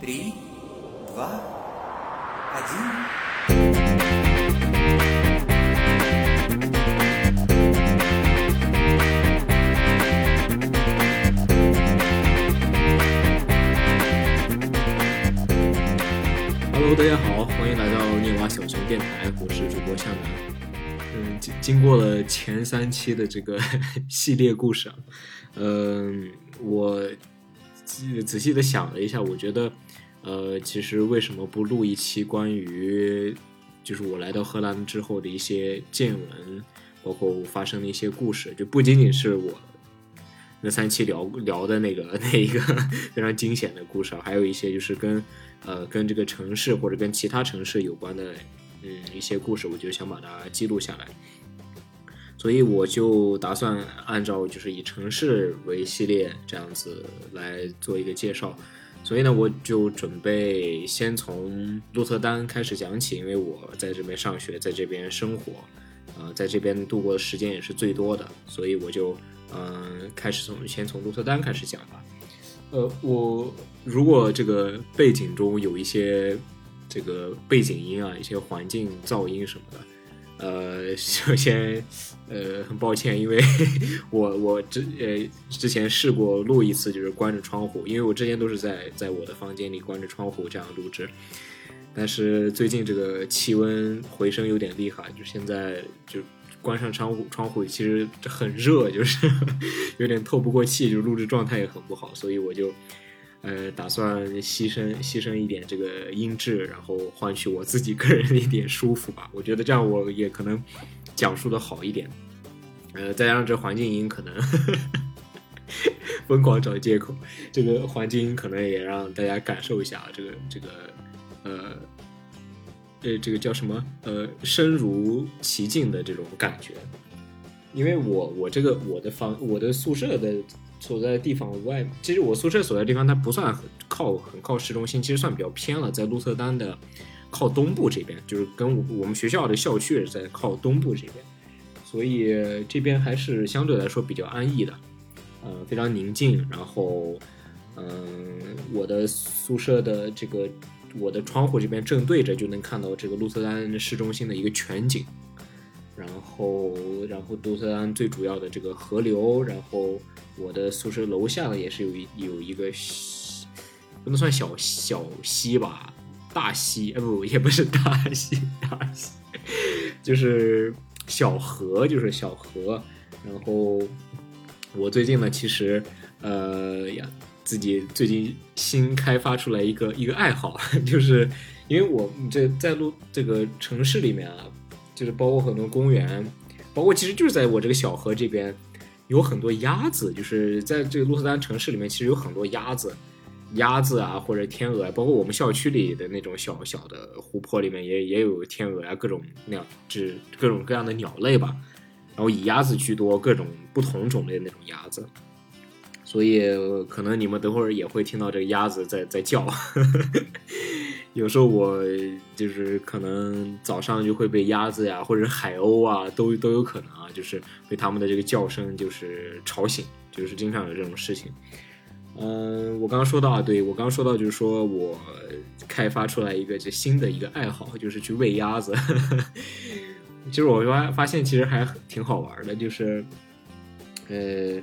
три, два, один. 哈喽，大家好，欢迎来到念娃小熊电台，我是主播向南。嗯，经经过了前三期的这个系列故事啊，嗯，我仔仔细的想了一下，我觉得， 呃，其实为什么不录一期关于就是我来到荷兰之后的一些见闻，包括发生的一些故事，就不仅仅是我那三期聊聊的那个 那一个非常惊险的故事，还有一些就是跟呃跟这个城市或者跟其他城市有关的嗯一些故事，我就想把它记录下来。所以我就打算按照就是以城市为系列这样子来做一个介绍。所以呢，我就准备先从鹿特丹开始讲起，因为我在这边上学，在这边生活，呃，在这边度过的时间也是最多的，所以我就嗯、开始从先从鹿特丹开始讲吧。呃，我如果这个背景中有一些这个背景音啊，一些环境噪音什么的，呃，首先呃很抱歉，因为 我我之呃之前试过录一次，就是关着窗户，因为我之前都是在在我的房间里关着窗户这样录制，但是最近这个气温回升有点厉害，就现在就关上窗户，窗户其实很热，就是 有点透不过气，就录制状态也很不好，所以我就呃打算牺牲牺牲一点这个音质，然后换取我自己个人的一点舒服吧。我觉得这样我也可能讲述的好一点，呃，再加上这环境音可能疯狂找借口，这个环境音可能也让大家感受一下这个这个呃。呃，这个叫什么？呃，身如其境的这种感觉。因为我我这个我的房我的宿舍的所在的地方外，其实我宿舍所在的地方它不算很靠很靠市中心，其实算比较偏了，在鹿特丹的靠东部这边，就是跟我我们学校的校区也是在靠东部这边，所以这边还是相对来说比较安逸的，呃，非常宁静。然后，嗯、我的宿舍的这个我的窗户这边正对着就能看到这个鹿特丹市中心的一个全景。然后，然后多特安最主要的这个河流，然后我的宿舍楼下呢也是有一有一个不能算小小溪吧，大溪，呃不也不是大溪，大溪就是小河，就是小河。然后我最近呢，其实呃呀，自己最近新开发出来一个一个爱好，就是因为我这在路这个城市里面啊。就是包括很多公园，包括其实就是在我这个小河这边，有很多鸭子。就是在这个鹿特丹城市里面，其实有很多鸭子，鸭子啊或者天鹅，包括我们校区里的那种小小的湖泊里面也也有天鹅啊，各种鸟，只各种各样的鸟类吧。然后以鸭子居多，各种不同种类的那种鸭子。所以可能你们等会儿也会听到这个鸭子在在叫。有时候我就是可能早上就会被鸭子呀，或者海鸥啊，都都有可能啊，就是被它们的这个叫声就是吵醒，就是经常有这种事情。嗯，我刚刚说到啊，对我刚刚说到就是说我开发出来一个这新的一个爱好，就是去喂鸭子。其 实我发发现其实还挺好玩的，就是呃。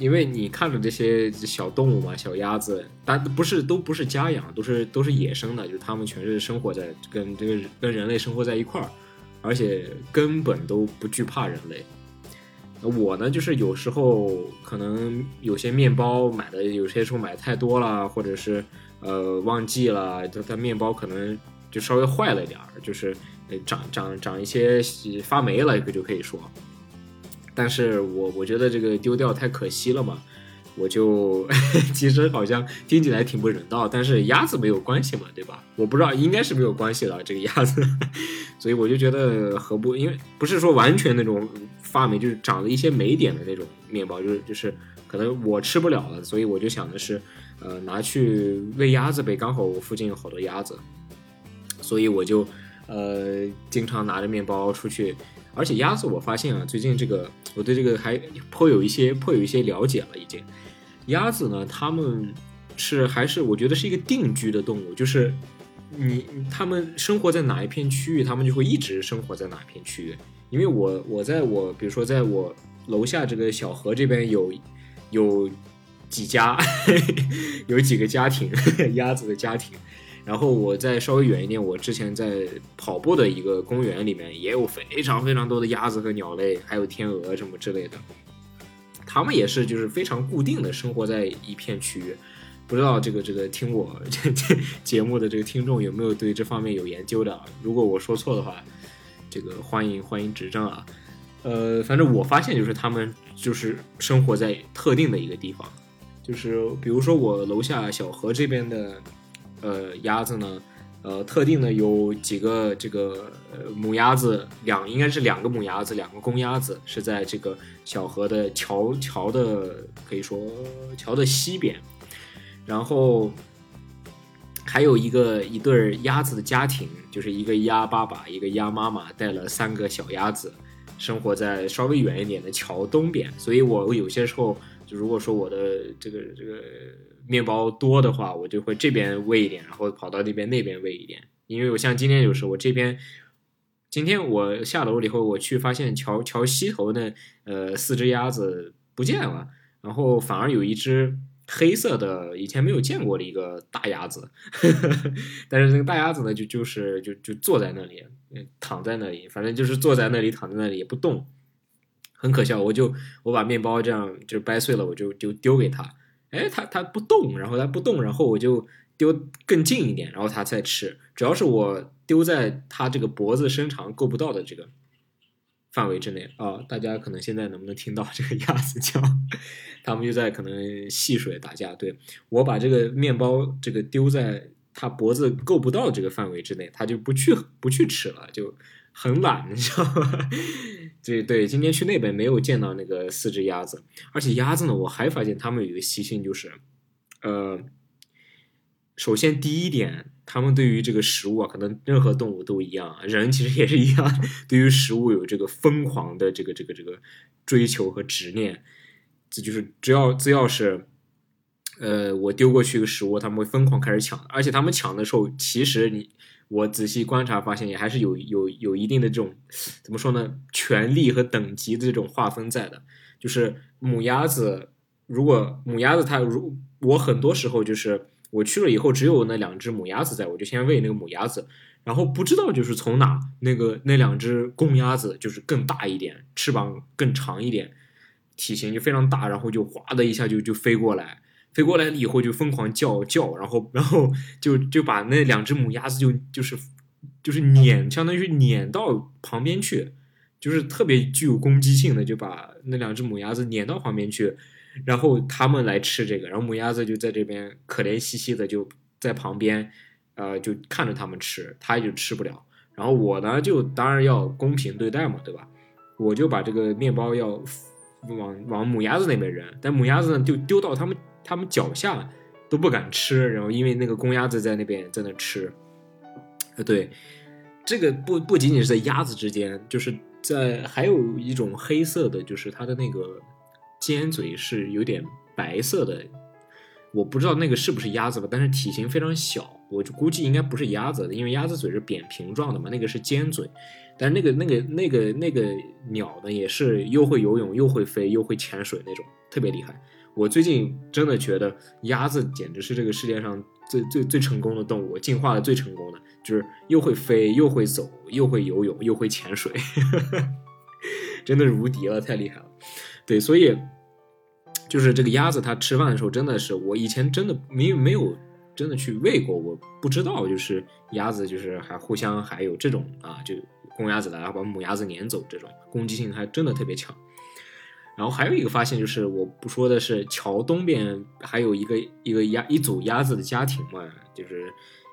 因为你看着这些小动物嘛，小鸭子，但不是都不是家养，都是都是野生的，就是它们全是生活在跟这个跟人类生活在一块儿，而且根本都不惧怕人类。我呢，就是有时候可能有些面包买的，有些时候买太多了，或者是呃忘记了，它它面包可能就稍微坏了一点儿，就是长长长一些发霉了，就可以说。但是我我觉得这个丢掉太可惜了嘛，我就 其实好像听起来挺不人道，但是鸭子没有关系嘛，对吧？我不知道应该是没有关系的这个鸭子，所以我就觉得何不？因为不是说完全那种发霉，就是长了一些霉点的那种面包，就是就是可能我吃不了了，所以我就想的是，呃，拿去喂鸭子呗，刚好我附近有好多鸭子，所以我就呃经常拿着面包出去。而且鸭子，我发现啊，最近这个我对这个还颇有一些颇有一些了解了。已经，鸭子呢，它们是还是我觉得是一个定居的动物，就是你它们生活在哪一片区域，它们就会一直生活在哪一片区域。因为我我在我比如说在我楼下这个小河这边有有几家 有几个家庭 鸭子的家庭，然后我再稍微远一点，我之前在跑步的一个公园里面也有非常非常多的鸭子和鸟类，还有天鹅什么之类的。它们也是就是非常固定的生活在一片区域，不知道这个这个听我这这节目的这个听众有没有对这方面有研究的？如果我说错的话，这个欢迎欢迎指正啊。呃，反正我发现就是它们就是生活在特定的一个地方，就是比如说我楼下小河这边的呃鸭子呢。呃，特定的有几个这个母鸭子，两应该是两个母鸭子，两个公鸭子是在这个小河的桥桥的可以说桥的西边，然后还有一个一对鸭子的家庭，就是一个鸭爸爸，一个鸭妈妈带了三个小鸭子，生活在稍微远一点的桥东边，所以我有些时候就如果说我的这个这个。面包多的话，我就会这边喂一点，然后跑到那边那边喂一点。因为我像今天就是我这边，今天我下楼了以后，我去发现桥桥西头的呃四只鸭子不见了，然后反而有一只黑色的以前没有见过的一个大鸭子，但是那个大鸭子呢就就是就就坐在那里，躺在那里，反正就是坐在那里躺在那里也不动，很可笑。我就我把面包这样就掰碎了，我就就丢给他。哎，它它不动，然后它不动，然后我就丢更近一点，然后它再吃。主要是我丢在它这个脖子伸长够不到的这个范围之内啊。大家可能现在能不能听到这个鸭子叫？它们就在可能戏水打架。对我把这个面包这个丢在它脖子够不到这个范围之内，它就不去不去吃了，就很懒，你知道吗？对对，今天去那边没有见到那个四只鸭子，而且鸭子呢，我还发现它们有一个习性，就是，呃，首先第一点，它们对于这个食物啊，可能任何动物都一样，人其实也是一样，对于食物有这个疯狂的这个这个这个追求和执念，这就是只要只要是，呃，我丢过去一个食物，他们会疯狂开始抢，而且他们抢的时候，其实你。我仔细观察发现，也还是有有有一定的这种怎么说呢？权力和等级的这种划分在的。就是母鸭子，如果母鸭子它如我很多时候就是我去了以后，只有那两只母鸭子在，我就先喂那个母鸭子，然后不知道就是从哪那个那两只公鸭子就是更大一点，翅膀更长一点，体型就非常大，然后就哗的一下就就飞过来。飞过来了以后就疯狂叫叫，然后然后就就把那两只母鸭子就就是就是撵，相当于撵到旁边去，就是特别具有攻击性的，就把那两只母鸭子撵到旁边去，然后他们来吃这个，然后母鸭子就在这边可怜兮兮的就在旁边，呃，就看着他们吃，它就吃不了。然后我呢就当然要公平对待嘛，对吧？我就把这个面包要往往母鸭子那边扔，但母鸭子呢就丢到他们。他们脚下都不敢吃，然后因为那个公鸭子在那边在那吃，呃，对，这个不不仅仅是在鸭子之间，就是在还有一种黑色的，就是它的那个尖嘴是有点白色的，我不知道那个是不是鸭子吧，但是体型非常小，我就估计应该不是鸭子，因为鸭子嘴是扁平状的嘛，那个是尖嘴，但是那个那个那个那个鸟呢，也是又会游泳又会飞又会潜水那种，特别厉害。我最近真的觉得鸭子简直是这个世界上最最最成功的动物，进化的最成功的，就是又会飞，又会走，又会游泳，又会潜水，真的是无敌了，太厉害了。对，所以就是这个鸭子，它吃饭的时候真的是，我以前真的没没有真的去喂过，我不知道，就是鸭子就是还互相还有这种啊，就公鸭子来把母鸭子撵走，这种攻击性还真的特别强。然后还有一个发现就是，我不说的是桥东边还有一个一个鸭一组鸭子的家庭嘛，就是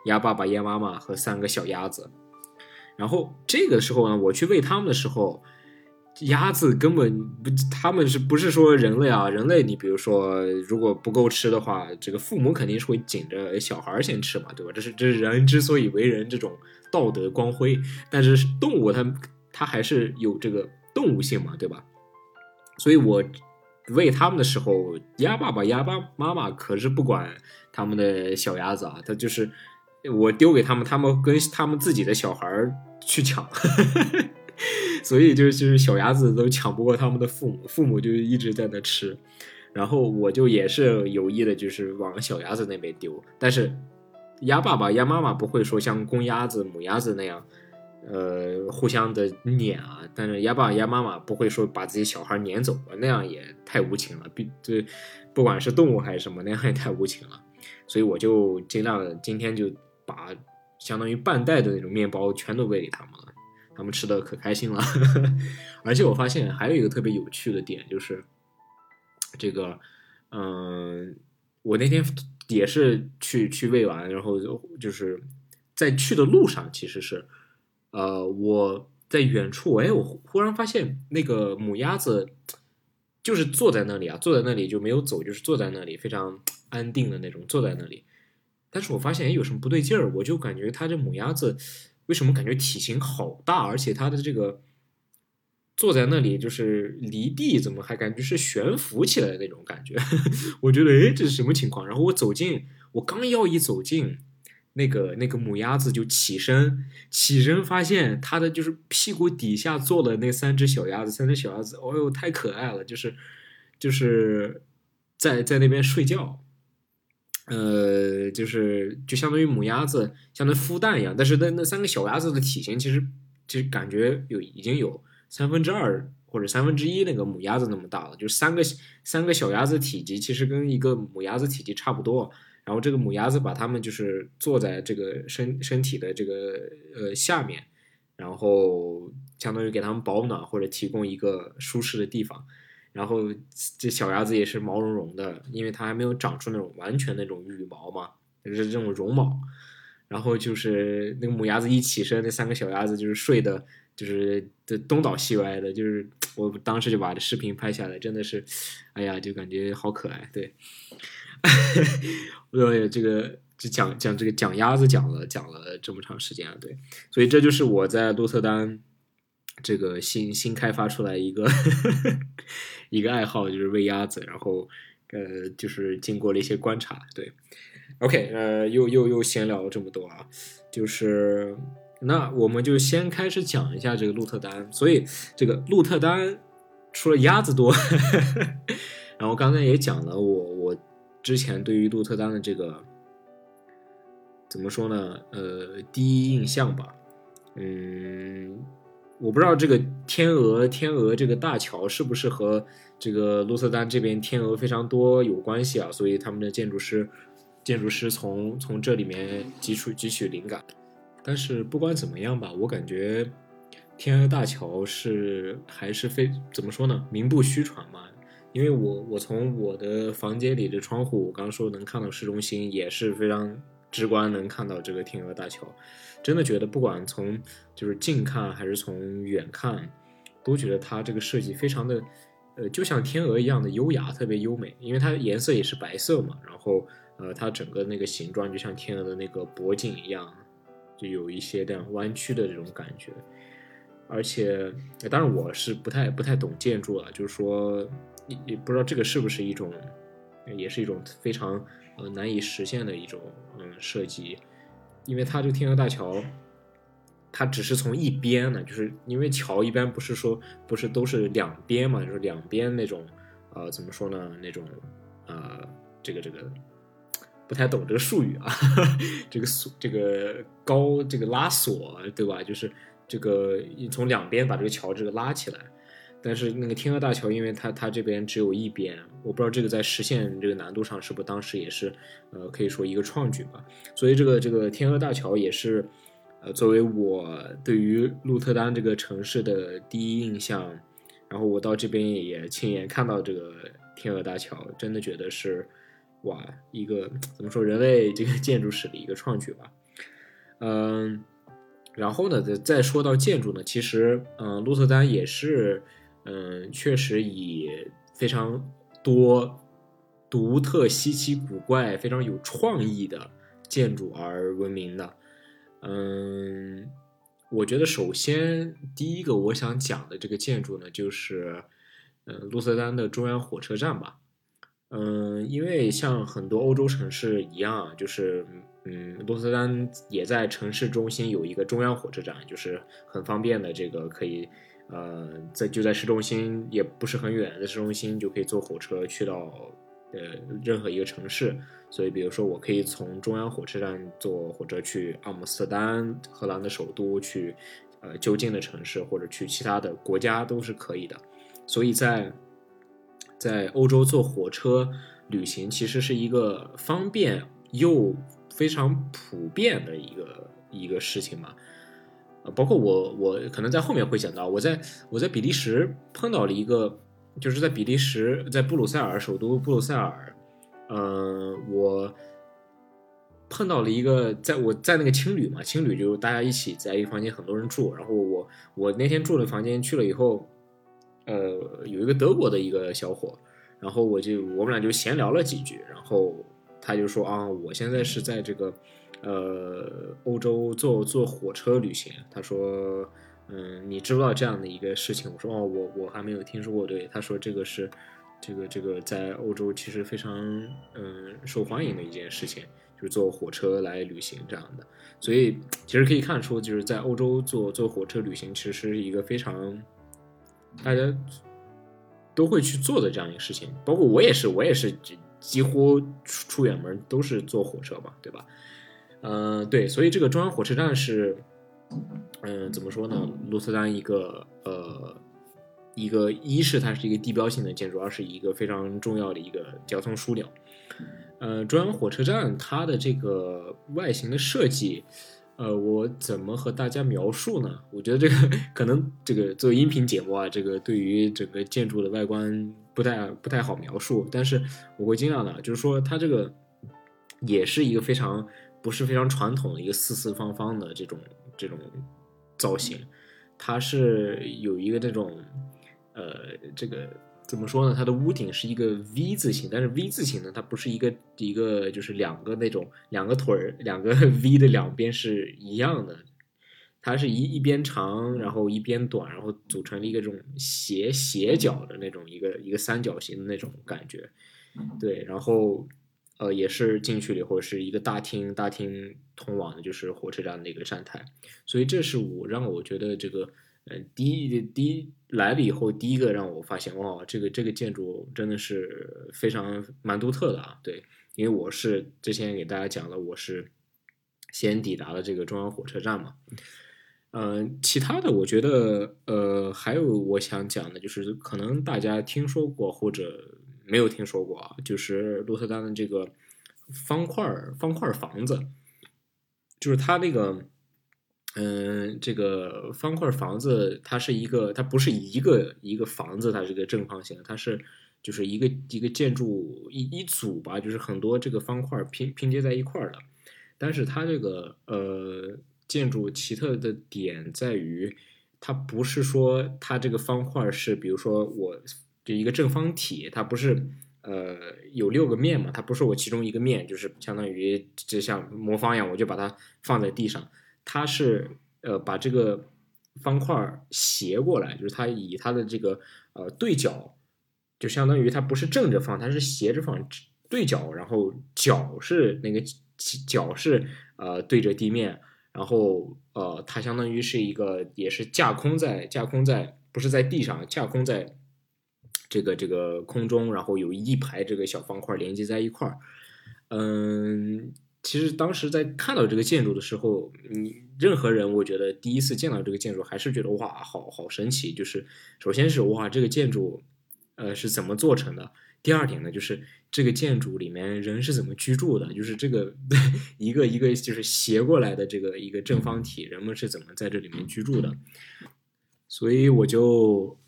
鸭爸爸、鸭妈妈和三个小鸭子。然后这个时候呢，我去喂它们的时候，鸭子根本不，他们是不是说人类啊？人类，你比如说如果不够吃的话，这个父母肯定是会紧着小孩先吃嘛，对吧？这是这是人之所以为人这种道德光辉。但是动物它它还是有这个动物性嘛，对吧？所以，我喂他们的时候，鸭爸爸、鸭爸妈妈可是不管他们的小鸭子啊，他就是我丢给他们，他们跟他们自己的小孩儿去抢，所以就是就是小鸭子都抢不过他们的父母，父母就一直在那吃，然后我就也是有意的，就是往小鸭子那边丢，但是鸭爸爸、鸭妈妈不会说像公鸭子、母鸭子那样。呃，互相的撵啊，但是鸭爸鸭妈妈不会说把自己小孩撵走，那样也太无情了。比这不管是动物还是什么，那样也太无情了。所以我就尽量今天就把相当于半袋的那种面包全都喂给他们了，他们吃的可开心了呵呵。而且我发现还有一个特别有趣的点，就是这个，嗯，我那天也是去去喂完，然后就是在去的路上，其实是。呃，我在远处，哎，我忽然发现那个母鸭子就是坐在那里啊，坐在那里就没有走，就是坐在那里非常安定的那种坐在那里。但是我发现哎，有什么不对劲儿，我就感觉它这母鸭子为什么感觉体型好大，而且它的这个坐在那里就是离地怎么还感觉是悬浮起来的那种感觉？我觉得哎，这是什么情况？然后我走近，我刚要一走近。那个那个母鸭子就起身，起身发现它的就是屁股底下坐了那三只小鸭子，三只小鸭子，哦呦太可爱了，就是就是在在那边睡觉，呃，就是就相当于母鸭子相当于孵蛋一样，但是那那三个小鸭子的体型其实其实感觉有已经有三分之二或者三分之一那个母鸭子那么大了，就三个三个小鸭子体积其实跟一个母鸭子体积差不多。然后这个母鸭子把它们就是坐在这个身身体的这个呃下面，然后相当于给它们保暖或者提供一个舒适的地方。然后这小鸭子也是毛茸茸的，因为它还没有长出那种完全那种羽毛嘛，就是这种绒毛。然后就是那个母鸭子一起身，那三个小鸭子就是睡的，就是的东倒西歪的。就是我当时就把这视频拍下来，真的是，哎呀，就感觉好可爱，对。对，这个就讲讲这个讲鸭子讲了讲了这么长时间了，对，所以这就是我在鹿特丹这个新新开发出来一个 一个爱好，就是喂鸭子，然后呃，就是经过了一些观察，对，OK，呃，又又又闲聊了这么多啊，就是那我们就先开始讲一下这个鹿特丹，所以这个鹿特丹除了鸭子多，然后刚才也讲了我。之前对于鹿特丹的这个怎么说呢？呃，第一印象吧，嗯，我不知道这个天鹅天鹅这个大桥是不是和这个鹿特丹这边天鹅非常多有关系啊？所以他们的建筑师建筑师从从这里面汲取汲取灵感。但是不管怎么样吧，我感觉天鹅大桥是还是非怎么说呢？名不虚传嘛。因为我我从我的房间里的窗户，我刚说能看到市中心，也是非常直观能看到这个天鹅大桥，真的觉得不管从就是近看还是从远看，都觉得它这个设计非常的，呃，就像天鹅一样的优雅，特别优美。因为它颜色也是白色嘛，然后呃，它整个那个形状就像天鹅的那个脖颈一样，就有一些这样弯曲的这种感觉。而且，当然我是不太不太懂建筑了，就是说。也不知道这个是不是一种，也是一种非常呃难以实现的一种嗯设计，因为它这个天鹅大桥，它只是从一边呢，就是因为桥一般不是说不是都是两边嘛，就是两边那种呃怎么说呢那种呃这个这个不太懂这个术语啊，这个锁这个高这个拉锁对吧？就是这个从两边把这个桥这个拉起来。但是那个天鹅大桥，因为它它这边只有一边，我不知道这个在实现这个难度上是不是当时也是，呃，可以说一个创举吧。所以这个这个天鹅大桥也是，呃，作为我对于鹿特丹这个城市的第一印象，然后我到这边也亲眼看到这个天鹅大桥，真的觉得是，哇，一个怎么说人类这个建筑史的一个创举吧。嗯，然后呢，再再说到建筑呢，其实，嗯，鹿特丹也是。嗯，确实以非常多独特、稀奇古怪、非常有创意的建筑而闻名的。嗯，我觉得首先第一个我想讲的这个建筑呢，就是嗯鹿特丹的中央火车站吧。嗯，因为像很多欧洲城市一样，就是嗯，鹿特丹也在城市中心有一个中央火车站，就是很方便的，这个可以呃在就在市中心，也不是很远，在市中心就可以坐火车去到呃任何一个城市。所以，比如说我可以从中央火车站坐火车去阿姆斯特丹，荷兰的首都，去呃就近的城市，或者去其他的国家都是可以的。所以在在欧洲坐火车旅行其实是一个方便又非常普遍的一个一个事情嘛。包括我我可能在后面会讲到，我在我在比利时碰到了一个，就是在比利时在布鲁塞尔首都布鲁塞尔，呃，我碰到了一个，在我在那个青旅嘛，青旅就是大家一起在一个房间，很多人住，然后我我那天住的房间去了以后。呃，有一个德国的一个小伙，然后我就我们俩就闲聊了几句，然后他就说啊，我现在是在这个呃欧洲坐坐火车旅行。他说，嗯，你知不知道这样的一个事情？我说哦，我我还没有听说过。对，他说这个是这个这个在欧洲其实非常嗯受欢迎的一件事情，就是坐火车来旅行这样的。所以其实可以看出，就是在欧洲坐坐火车旅行，其实是一个非常。大家都会去做的这样一个事情，包括我也是，我也是几乎出出远门都是坐火车嘛，对吧？嗯，对，所以这个中央火车站是，嗯，怎么说呢？鹿特丹一个呃，一个一是它是一个地标性的建筑，二是一个非常重要的一个交通枢纽。呃，中央火车站它的这个外形的设计。呃，我怎么和大家描述呢？我觉得这个可能这个作为音频节目啊，这个对于整个建筑的外观不太不太好描述，但是我会尽量的，就是说它这个也是一个非常不是非常传统的一个四四方方的这种这种造型，它是有一个这种呃这个。怎么说呢？它的屋顶是一个 V 字形，但是 V 字形呢，它不是一个一个就是两个那种两个腿儿，两个 V 的两边是一样的，它是一一边长，然后一边短，然后组成了一个这种斜斜角的那种一个一个三角形的那种感觉，对，然后呃也是进去了以后是一个大厅，大厅通往的就是火车站的一个站台，所以这是我让我觉得这个。呃，第一第一来了以后，第一个让我发现，哇，这个这个建筑真的是非常蛮独特的啊。对，因为我是之前给大家讲了，我是先抵达了这个中央火车站嘛。嗯，其他的我觉得，呃，还有我想讲的就是，可能大家听说过或者没有听说过啊，就是鹿特丹的这个方块方块房子，就是它那个。嗯，这个方块房子，它是一个，它不是一个一个房子，它是个正方形，它是就是一个一个建筑一一组吧，就是很多这个方块拼拼接在一块儿的。但是它这个呃建筑奇特的点在于，它不是说它这个方块是，比如说我就一个正方体，它不是呃有六个面嘛，它不是我其中一个面，就是相当于就像魔方一样，我就把它放在地上。它是呃把这个方块斜过来，就是它以它的这个呃对角，就相当于它不是正着放，它是斜着放对角，然后角是那个角是呃对着地面，然后呃它相当于是一个也是架空在架空在不是在地上架空在这个这个空中，然后有一排这个小方块连接在一块儿，嗯。其实当时在看到这个建筑的时候，你任何人我觉得第一次见到这个建筑，还是觉得哇，好好神奇。就是首先是哇，这个建筑，呃，是怎么做成的？第二点呢，就是这个建筑里面人是怎么居住的？就是这个 一个一个就是斜过来的这个一个正方体，人们是怎么在这里面居住的？所以我就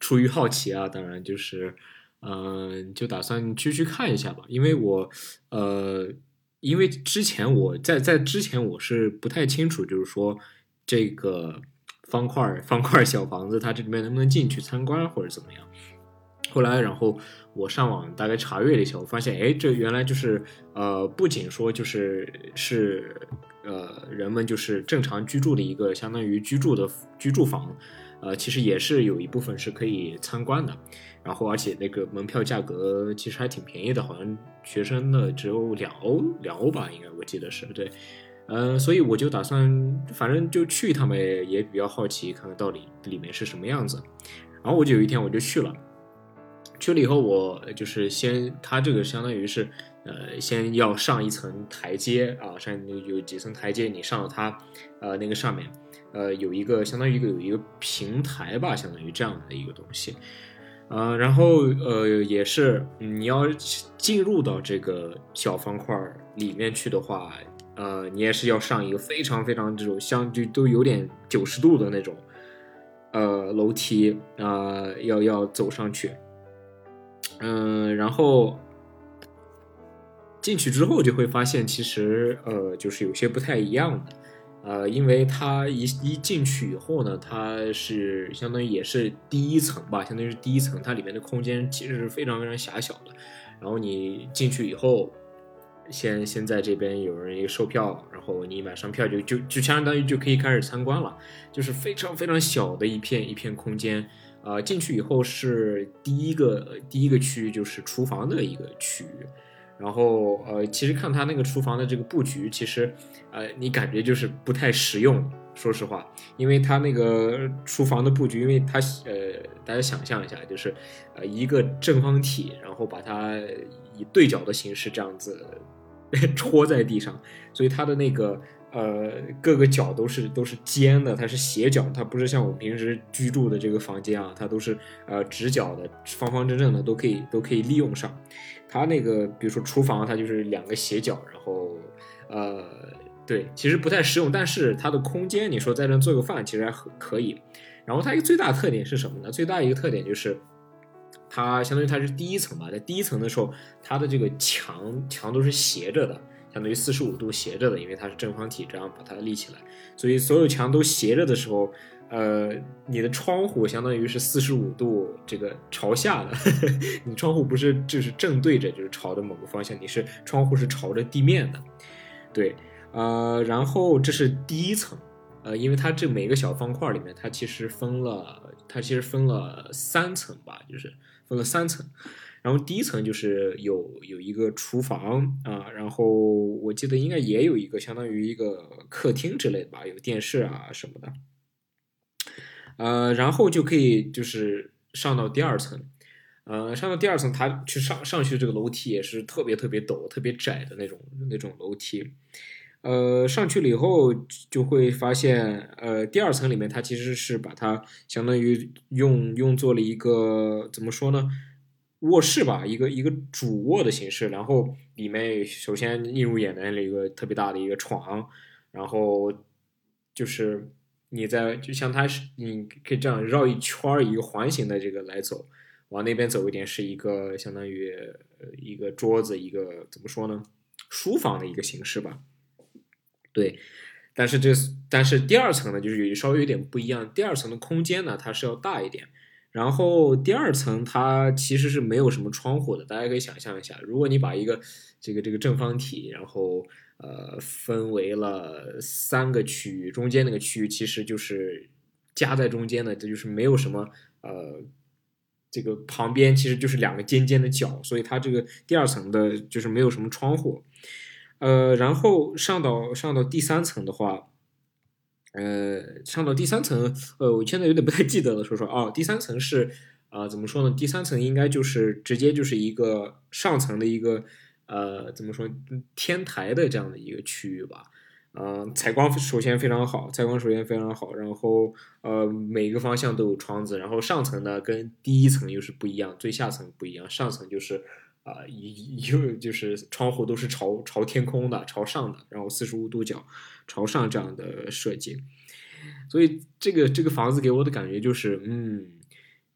出于好奇啊，当然就是，嗯，就打算去去看一下吧，因为我，呃。因为之前我在在之前我是不太清楚，就是说这个方块方块小房子它这里面能不能进去参观或者怎么样。后来然后我上网大概查阅了一下，我发现哎，这原来就是呃，不仅说就是是呃人们就是正常居住的一个相当于居住的居住房，呃，其实也是有一部分是可以参观的。然后，而且那个门票价格其实还挺便宜的，好像学生的只有两欧，两欧吧，应该我记得是对。嗯，所以我就打算，反正就去一趟呗，也比较好奇，看看到底里面是什么样子。然后我就有一天我就去了，去了以后我就是先，它这个相当于是，呃，先要上一层台阶啊，上有几层台阶，你上到它，呃，那个上面，呃，有一个相当于一个有一个平台吧，相当于这样的一个东西。呃，然后呃，也是你要进入到这个小方块里面去的话，呃，你也是要上一个非常非常这种相就都有点九十度的那种，呃，楼梯啊，要要走上去，嗯，然后进去之后就会发现，其实呃，就是有些不太一样的。呃，因为它一一进去以后呢，它是相当于也是第一层吧，相当于是第一层，它里面的空间其实是非常非常狭小的。然后你进去以后，先先在这边有人一个售票，然后你买上票就就就相当于就可以开始参观了，就是非常非常小的一片一片空间。啊，进去以后是第一个第一个区域就是厨房的一个区域。然后，呃，其实看他那个厨房的这个布局，其实，呃，你感觉就是不太实用，说实话，因为他那个厨房的布局，因为他，呃，大家想象一下，就是，呃，一个正方体，然后把它以对角的形式这样子 戳在地上，所以它的那个。呃，各个角都是都是尖的，它是斜角，它不是像我们平时居住的这个房间啊，它都是呃直角的，方方正正的，都可以都可以利用上。它那个比如说厨房，它就是两个斜角，然后呃，对，其实不太实用，但是它的空间，你说在这做个饭，其实还可以。然后它一个最大特点是什么呢？最大一个特点就是它相当于它是第一层嘛，在第一层的时候，它的这个墙墙都是斜着的。相当于四十五度斜着的，因为它是正方体，这样把它立起来，所以所有墙都斜着的时候，呃，你的窗户相当于是四十五度这个朝下的，你窗户不是就是正对着，就是朝着某个方向，你是窗户是朝着地面的，对，呃，然后这是第一层，呃，因为它这每个小方块里面，它其实分了，它其实分了三层吧，就是分了三层。然后第一层就是有有一个厨房啊，然后我记得应该也有一个相当于一个客厅之类的吧，有电视啊什么的，呃，然后就可以就是上到第二层，呃，上到第二层，它去上上去这个楼梯也是特别特别陡、特别窄的那种那种楼梯，呃，上去了以后就会发现，呃，第二层里面它其实是把它相当于用用作了一个怎么说呢？卧室吧，一个一个主卧的形式，然后里面首先映入眼帘的一个特别大的一个床，然后就是你在就像它是你可以这样绕一圈儿一个环形的这个来走，往那边走一点是一个相当于一个桌子一个怎么说呢书房的一个形式吧，对，但是这但是第二层呢就是稍微有点不一样，第二层的空间呢它是要大一点。然后第二层它其实是没有什么窗户的，大家可以想象一下，如果你把一个这个这个正方体，然后呃分为了三个区域，中间那个区域其实就是夹在中间的，这就是没有什么呃这个旁边其实就是两个尖尖的角，所以它这个第二层的就是没有什么窗户，呃，然后上到上到第三层的话。呃，上到第三层，呃，我现在有点不太记得了。说说哦，第三层是啊，怎么说呢？第三层应该就是直接就是一个上层的一个呃，怎么说天台的这样的一个区域吧。嗯，采光首先非常好，采光首先非常好，然后呃，每个方向都有窗子。然后上层呢，跟第一层又是不一样，最下层不一样。上层就是啊，一又就是窗户都是朝朝天空的，朝上的，然后四十五度角。朝上这样的设计，所以这个这个房子给我的感觉就是，嗯，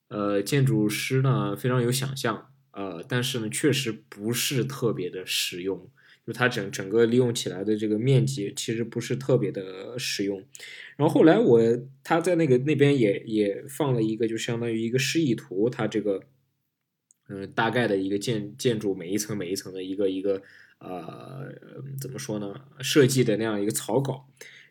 呃，建筑师呢非常有想象，呃，但是呢确实不是特别的实用，就它整整个利用起来的这个面积其实不是特别的实用。然后后来我他在那个那边也也放了一个，就相当于一个示意图，它这个嗯大概的一个建建筑每一层每一层的一个一个。呃，怎么说呢？设计的那样一个草稿，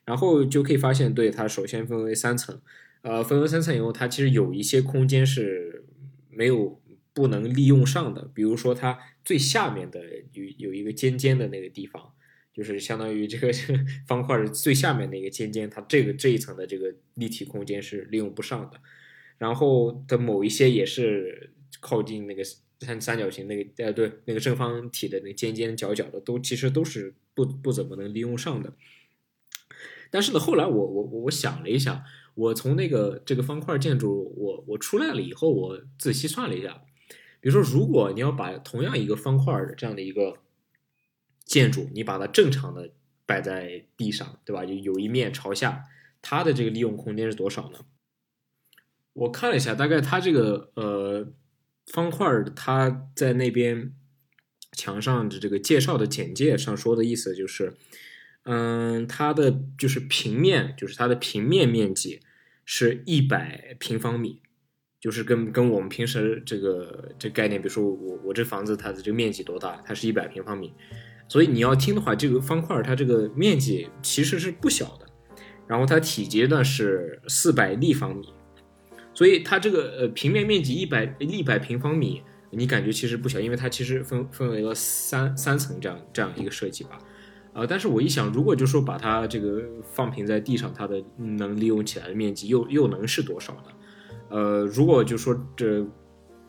然后就可以发现，对它首先分为三层，呃，分为三层以后，它其实有一些空间是没有不能利用上的，比如说它最下面的有有一个尖尖的那个地方，就是相当于这个 方块最下面那个尖尖，它这个这一层的这个立体空间是利用不上的。然后的某一些也是靠近那个三三角形那个呃对那个正方体的那尖尖角角的，都其实都是不不怎么能利用上的。但是呢，后来我我我想了一下，我从那个这个方块建筑我我出来了以后，我仔细算了一下，比如说如果你要把同样一个方块的这样的一个建筑，你把它正常的摆在地上，对吧？就有一面朝下，它的这个利用空间是多少呢？我看了一下，大概它这个呃方块儿，它在那边墙上的这个介绍的简介上说的意思就是，嗯，它的就是平面，就是它的平面面积是一百平方米，就是跟跟我们平时这个这概念，比如说我我这房子它的这个面积多大，它是一百平方米，所以你要听的话，这个方块儿它这个面积其实是不小的，然后它体积呢是四百立方米。所以它这个呃平面面积一百一百平方米，你感觉其实不小，因为它其实分分为了三三层这样这样一个设计吧，呃，但是我一想，如果就说把它这个放平在地上，它的能利用起来的面积又又能是多少呢？呃，如果就说这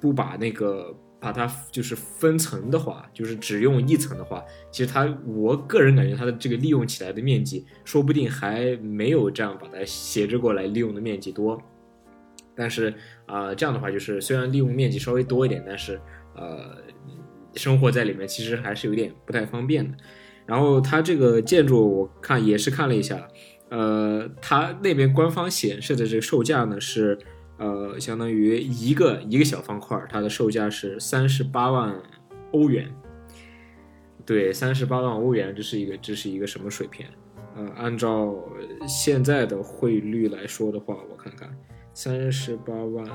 不把那个把它就是分层的话，就是只用一层的话，其实它我个人感觉它的这个利用起来的面积，说不定还没有这样把它斜着过来利用的面积多。但是啊、这样的话就是虽然利用面积稍微多一点，但是呃，生活在里面其实还是有点不太方便的。然后它这个建筑我看也是看了一下，呃，它那边官方显示的这个售价呢是呃，相当于一个一个小方块，它的售价是三十八万欧元。对，三十八万欧元，这是一个这是一个什么水平？呃，按照现在的汇率来说的话，我看看。三十八万，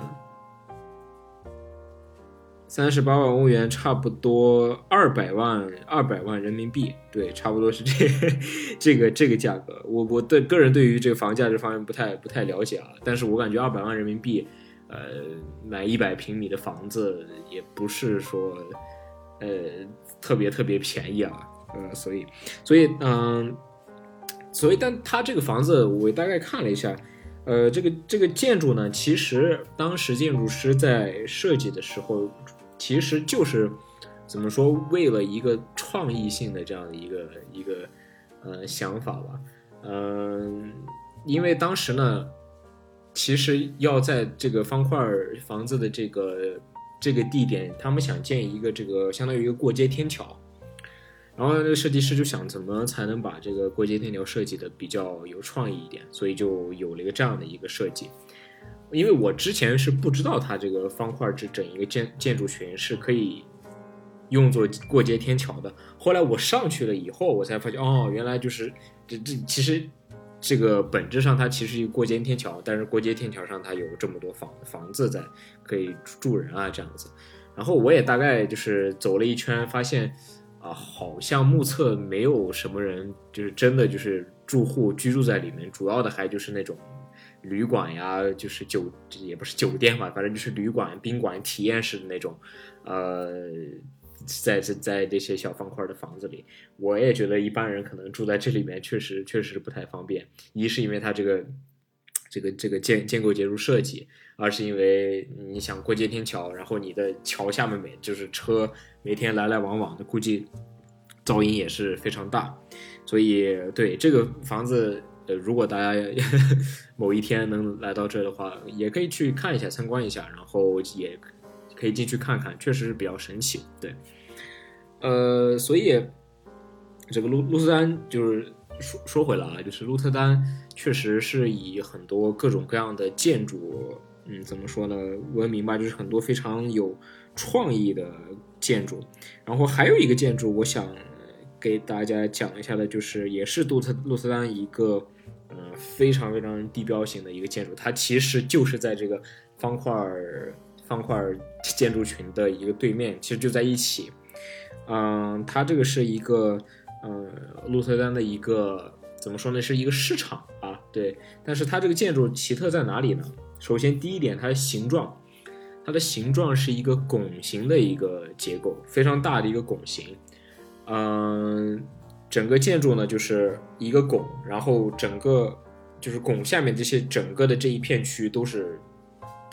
三十八万欧元，差不多二百万，二百万人民币，对，差不多是这 这个这个价格。我我的个人对于这个房价这方面不太不太了解啊，但是我感觉二百万人民币，呃，买一百平米的房子也不是说，呃，特别特别便宜啊，呃，所以所以嗯，所以但他这个房子我大概看了一下。呃，这个这个建筑呢，其实当时建筑师在设计的时候，其实就是怎么说，为了一个创意性的这样的一个一个呃想法吧。嗯、因为当时呢，其实要在这个方块房子的这个这个地点，他们想建一个这个相当于一个过街天桥。然后那个设计师就想怎么才能把这个过街天桥设计的比较有创意一点，所以就有了一个这样的一个设计。因为我之前是不知道它这个方块这整一个建建筑群是可以用作过街天桥的。后来我上去了以后，我才发现哦，原来就是这这其实这个本质上它其实一个过街天桥，但是过街天桥上它有这么多房房子在可以住人啊这样子。然后我也大概就是走了一圈，发现。啊，好像目测没有什么人，就是真的就是住户居住在里面，主要的还就是那种旅馆呀，就是酒也不是酒店吧，反正就是旅馆、宾馆体验式的那种，呃，在在在这些小方块的房子里，我也觉得一般人可能住在这里面确实确实不太方便，一是因为它这个这个这个建建构结构设计。二是因为你想过街天桥，然后你的桥下面每就是车每天来来往往的，估计噪音也是非常大，所以对这个房子，呃，如果大家 某一天能来到这的话，也可以去看一下、参观一下，然后也可以进去看看，确实是比较神奇。对，呃，所以这个路路斯丹就是说说回来啊，就是鹿特丹确实是以很多各种各样的建筑。嗯，怎么说呢？闻名吧，就是很多非常有创意的建筑。然后还有一个建筑，我想给大家讲一下的，就是也是鹿特鹿特丹一个呃非常非常地标性的一个建筑，它其实就是在这个方块方块建筑群的一个对面，其实就在一起。嗯，它这个是一个呃鹿特丹的一个怎么说呢？是一个市场啊。对，但是它这个建筑奇特在哪里呢？首先第一点，它的形状，它的形状是一个拱形的一个结构，非常大的一个拱形。嗯，整个建筑呢就是一个拱，然后整个就是拱下面这些整个的这一片区都是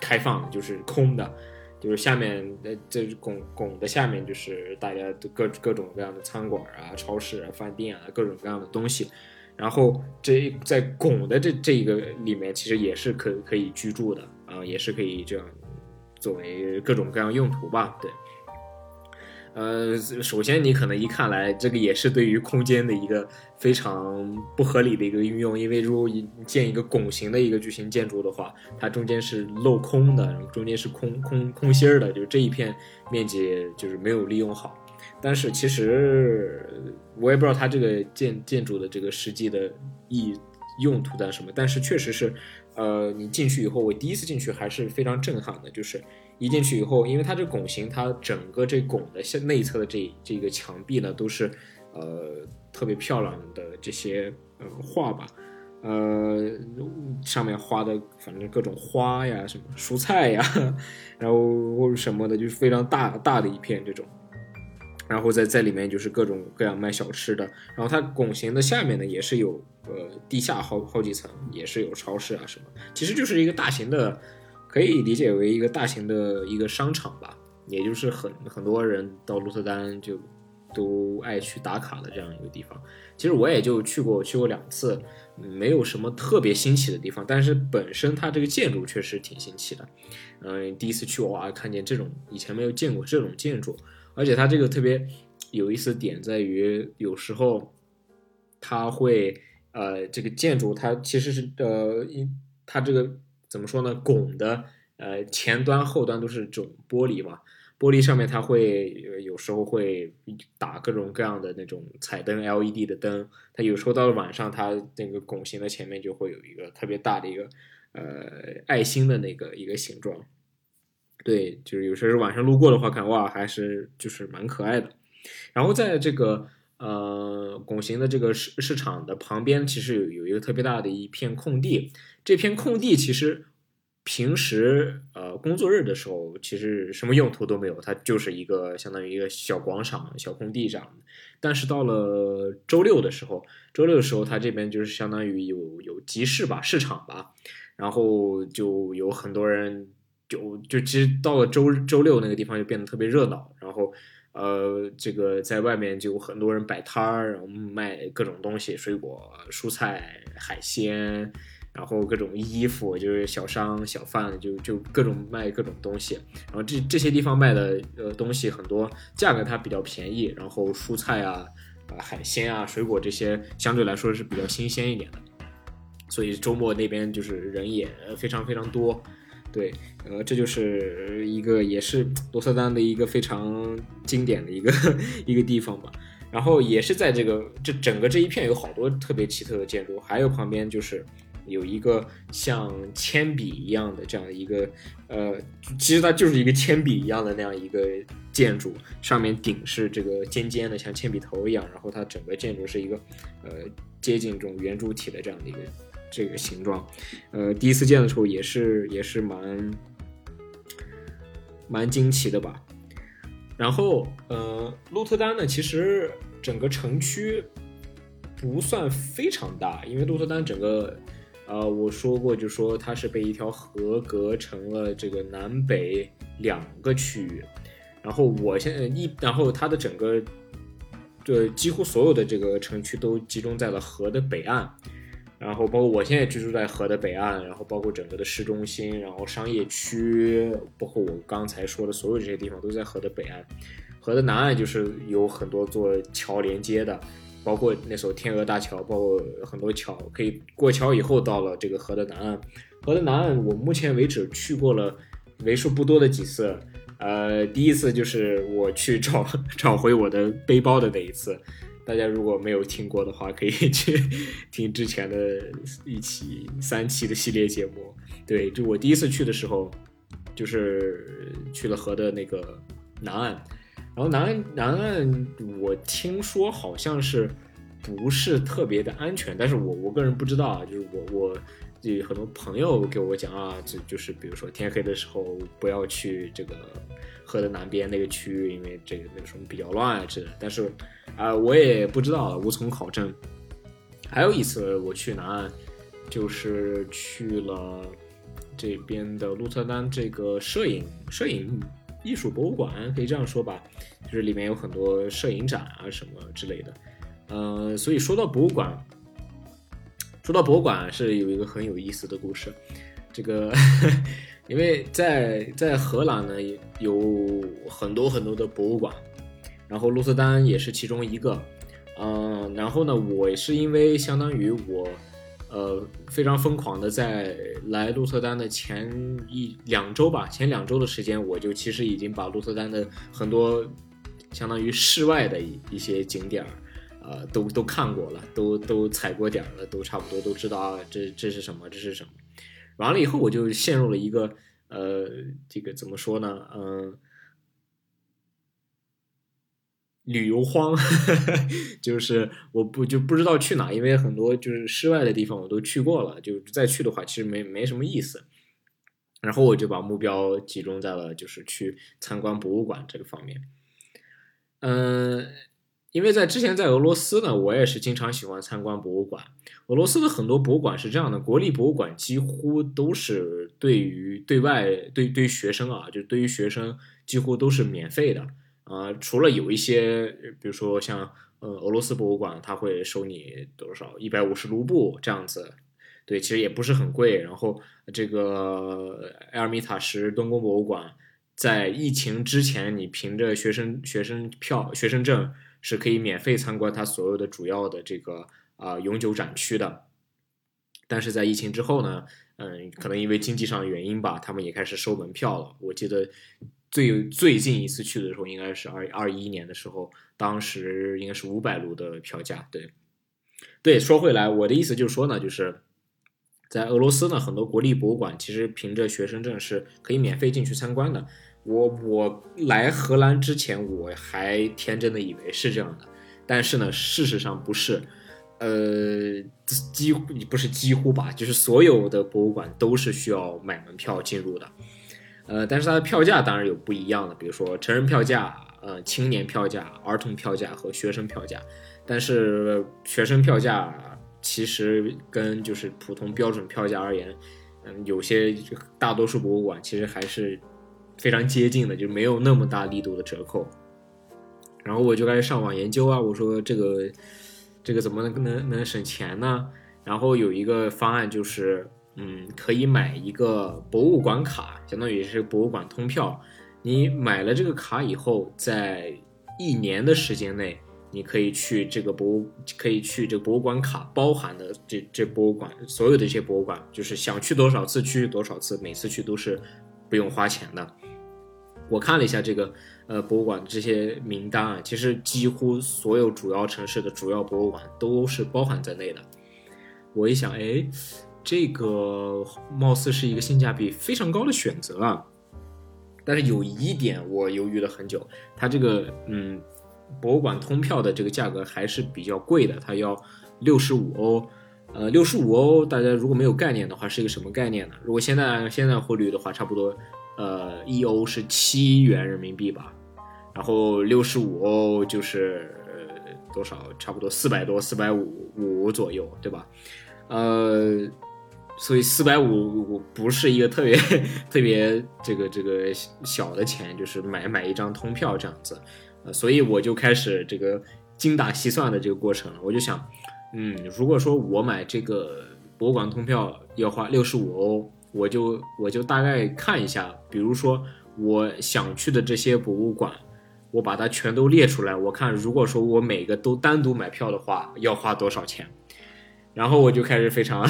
开放的，就是空的。就是下面呃，这拱拱的下面就是大家各各种各样的餐馆啊、超市啊、饭店啊，各种各样的东西。然后这在拱的这这一个里面，其实也是可可以居住的啊，也是可以这样作为各种各样用途吧，对。呃，首先你可能一看来，这个也是对于空间的一个非常不合理的一个运用，因为如果你建一个拱形的一个巨型建筑的话，它中间是镂空的，然后中间是空空空心儿的，就这一片面积就是没有利用好。但是其实我也不知道它这个建建筑的这个实际的意用途在什么，但是确实是，呃，你进去以后，我第一次进去还是非常震撼的，就是。一进去以后，因为它这拱形，它整个这拱的内侧的这这个墙壁呢，都是呃特别漂亮的这些呃画吧，呃上面画的反正各种花呀，什么蔬菜呀，然后或者什么的，就是非常大大的一片这种，然后在在里面就是各种各样卖小吃的，然后它拱形的下面呢也是有呃地下好好几层，也是有超市啊什么，其实就是一个大型的。可以理解为一个大型的一个商场吧，也就是很很多人到鹿特丹就都爱去打卡的这样一个地方。其实我也就去过去过两次，没有什么特别新奇的地方，但是本身它这个建筑确实挺新奇的。嗯，第一次去哇，看见这种以前没有见过这种建筑，而且它这个特别有意思点在于，有时候它会呃这个建筑它其实是呃它这个。怎么说呢？拱的呃前端后端都是这种玻璃嘛，玻璃上面它会有时候会打各种各样的那种彩灯 LED 的灯，它有时候到了晚上，它那个拱形的前面就会有一个特别大的一个呃爱心的那个一个形状。对，就是有时候晚上路过的话，看哇还是就是蛮可爱的。然后在这个呃拱形的这个市市场的旁边，其实有有一个特别大的一片空地。这片空地其实平时呃工作日的时候，其实什么用途都没有，它就是一个相当于一个小广场、小空地这样。但是到了周六的时候，周六的时候，它这边就是相当于有有集市吧、市场吧，然后就有很多人，就就其实到了周周六那个地方就变得特别热闹，然后呃这个在外面就有很多人摆摊儿，然后卖各种东西，水果、蔬菜、海鲜。然后各种衣服，就是小商小贩，就就各种卖各种东西。然后这这些地方卖的呃东西很多，价格它比较便宜。然后蔬菜啊、啊海鲜啊、水果这些相对来说是比较新鲜一点的。所以周末那边就是人也非常非常多。对，呃，这就是一个也是罗塞丹的一个非常经典的一个 一个地方吧。然后也是在这个这整个这一片有好多特别奇特的建筑，还有旁边就是。有一个像铅笔一样的这样一个，呃，其实它就是一个铅笔一样的那样一个建筑，上面顶是这个尖尖的，像铅笔头一样，然后它整个建筑是一个，呃，接近这种圆柱体的这样的一个这个形状，呃，第一次见的时候也是也是蛮蛮惊奇的吧。然后，呃，鹿特丹呢，其实整个城区不算非常大，因为鹿特丹整个。呃，我说过，就说它是被一条河隔成了这个南北两个区域，然后我现在一，然后它的整个，这几乎所有的这个城区都集中在了河的北岸，然后包括我现在居住在河的北岸，然后包括整个的市中心，然后商业区，包括我刚才说的所有这些地方都在河的北岸，河的南岸就是有很多座桥连接的。包括那艘天鹅大桥，包括很多桥，可以过桥以后到了这个河的南岸。河的南岸，我目前为止去过了为数不多的几次。呃，第一次就是我去找 找回我的背包的那一次。大家如果没有听过的话，可以 去听之前的一期三期的系列节目。对，就我第一次去的时候，就是去了河的那个南岸。然后南岸南岸，我听说好像是不是特别的安全，但是我我个人不知道啊，就是我我有很多朋友给我讲啊，就就是比如说天黑的时候不要去这个河的南边那个区域，因为这个那个什么比较乱啊之类的。但是啊、我也不知道，无从考证。还有一次我去南岸，就是去了这边的鹿特丹这个摄影摄影艺术博物馆，可以这样说吧，就是里面有很多摄影展啊什么之类的。呃，所以说到博物馆，说到博物馆是有一个很有意思的故事。这个，因为在在荷兰呢有很多很多的博物馆，然后鹿特丹也是其中一个。嗯、然后呢，我是因为相当于我，呃，非常疯狂的在来鹿特丹的前一两周吧，前两周的时间，我就其实已经把鹿特丹的很多相当于室外的一一些景点儿，呃，都都看过了，都都踩过点了，都差不多都知道啊，这这是什么，这是什么。完了以后，我就陷入了一个呃，这个怎么说呢？嗯、旅游荒，就是我不就不知道去哪，因为很多就是室外的地方我都去过了，就再去的话其实没没什么意思。然后我就把目标集中在了就是去参观博物馆这个方面。嗯，因为在之前在俄罗斯呢，我也是经常喜欢参观博物馆。俄罗斯的很多博物馆是这样的，国立博物馆几乎都是对于对外对对于学生啊，就对于学生几乎都是免费的。啊、除了有一些，比如说像呃俄罗斯博物馆，它会收你多少一百五十卢布这样子，对，其实也不是很贵。然后这个埃尔米塔什东宫博物馆，在疫情之前，你凭着学生学生票、学生证是可以免费参观它所有的主要的这个啊、永久展区的。但是在疫情之后呢，嗯，可能因为经济上的原因吧，他们也开始收门票了。我记得最最近一次去的时候，应该是二二一年的时候，当时应该是五百卢的票价。对，对，说回来，我的意思就是说呢，就是在俄罗斯呢，很多国立博物馆其实凭着学生证是可以免费进去参观的。我我来荷兰之前，我还天真的以为是这样的，但是呢，事实上不是。呃，几乎不是几乎吧，就是所有的博物馆都是需要买门票进入的。呃，但是它的票价当然有不一样的，比如说成人票价、呃青年票价、儿童票价和学生票价。但是学生票价其实跟就是普通标准票价而言，嗯，有些大多数博物馆其实还是非常接近的，就没有那么大力度的折扣。然后我就开始上网研究啊，我说这个这个怎么能能能省钱呢？然后有一个方案就是，嗯，可以买一个博物馆卡，相当于是博物馆通票。你买了这个卡以后，在一年的时间内，你可以去这个博物，可以去这个博物馆卡包含的这这博物馆所有的这些博物馆，就是想去多少次去多少次，每次去都是不用花钱的。我看了一下这个呃博物馆这些名单啊，其实几乎所有主要城市的主要博物馆都是包含在内的。我一想，哎，这个貌似是一个性价比非常高的选择啊。但是有一点我犹豫了很久，它这个嗯博物馆通票的这个价格还是比较贵的，它要六十五欧。呃，六十五欧，大家如果没有概念的话，是一个什么概念呢？如果现在现在汇率的话，差不多呃一欧是七元人民币吧，然后六十五欧就是、呃、多少？差不多四百多，四百五五左右，对吧？呃，所以四百五不是一个特别 特别这个这个小的钱，就是买买一张通票这样子，呃，所以我就开始这个精打细算的这个过程了。我就想，嗯，如果说我买这个博物馆通票要花六十五欧，我就我就大概看一下，比如说我想去的这些博物馆。我把它全都列出来，我看如果说我每个都单独买票的话，要花多少钱？然后我就开始非常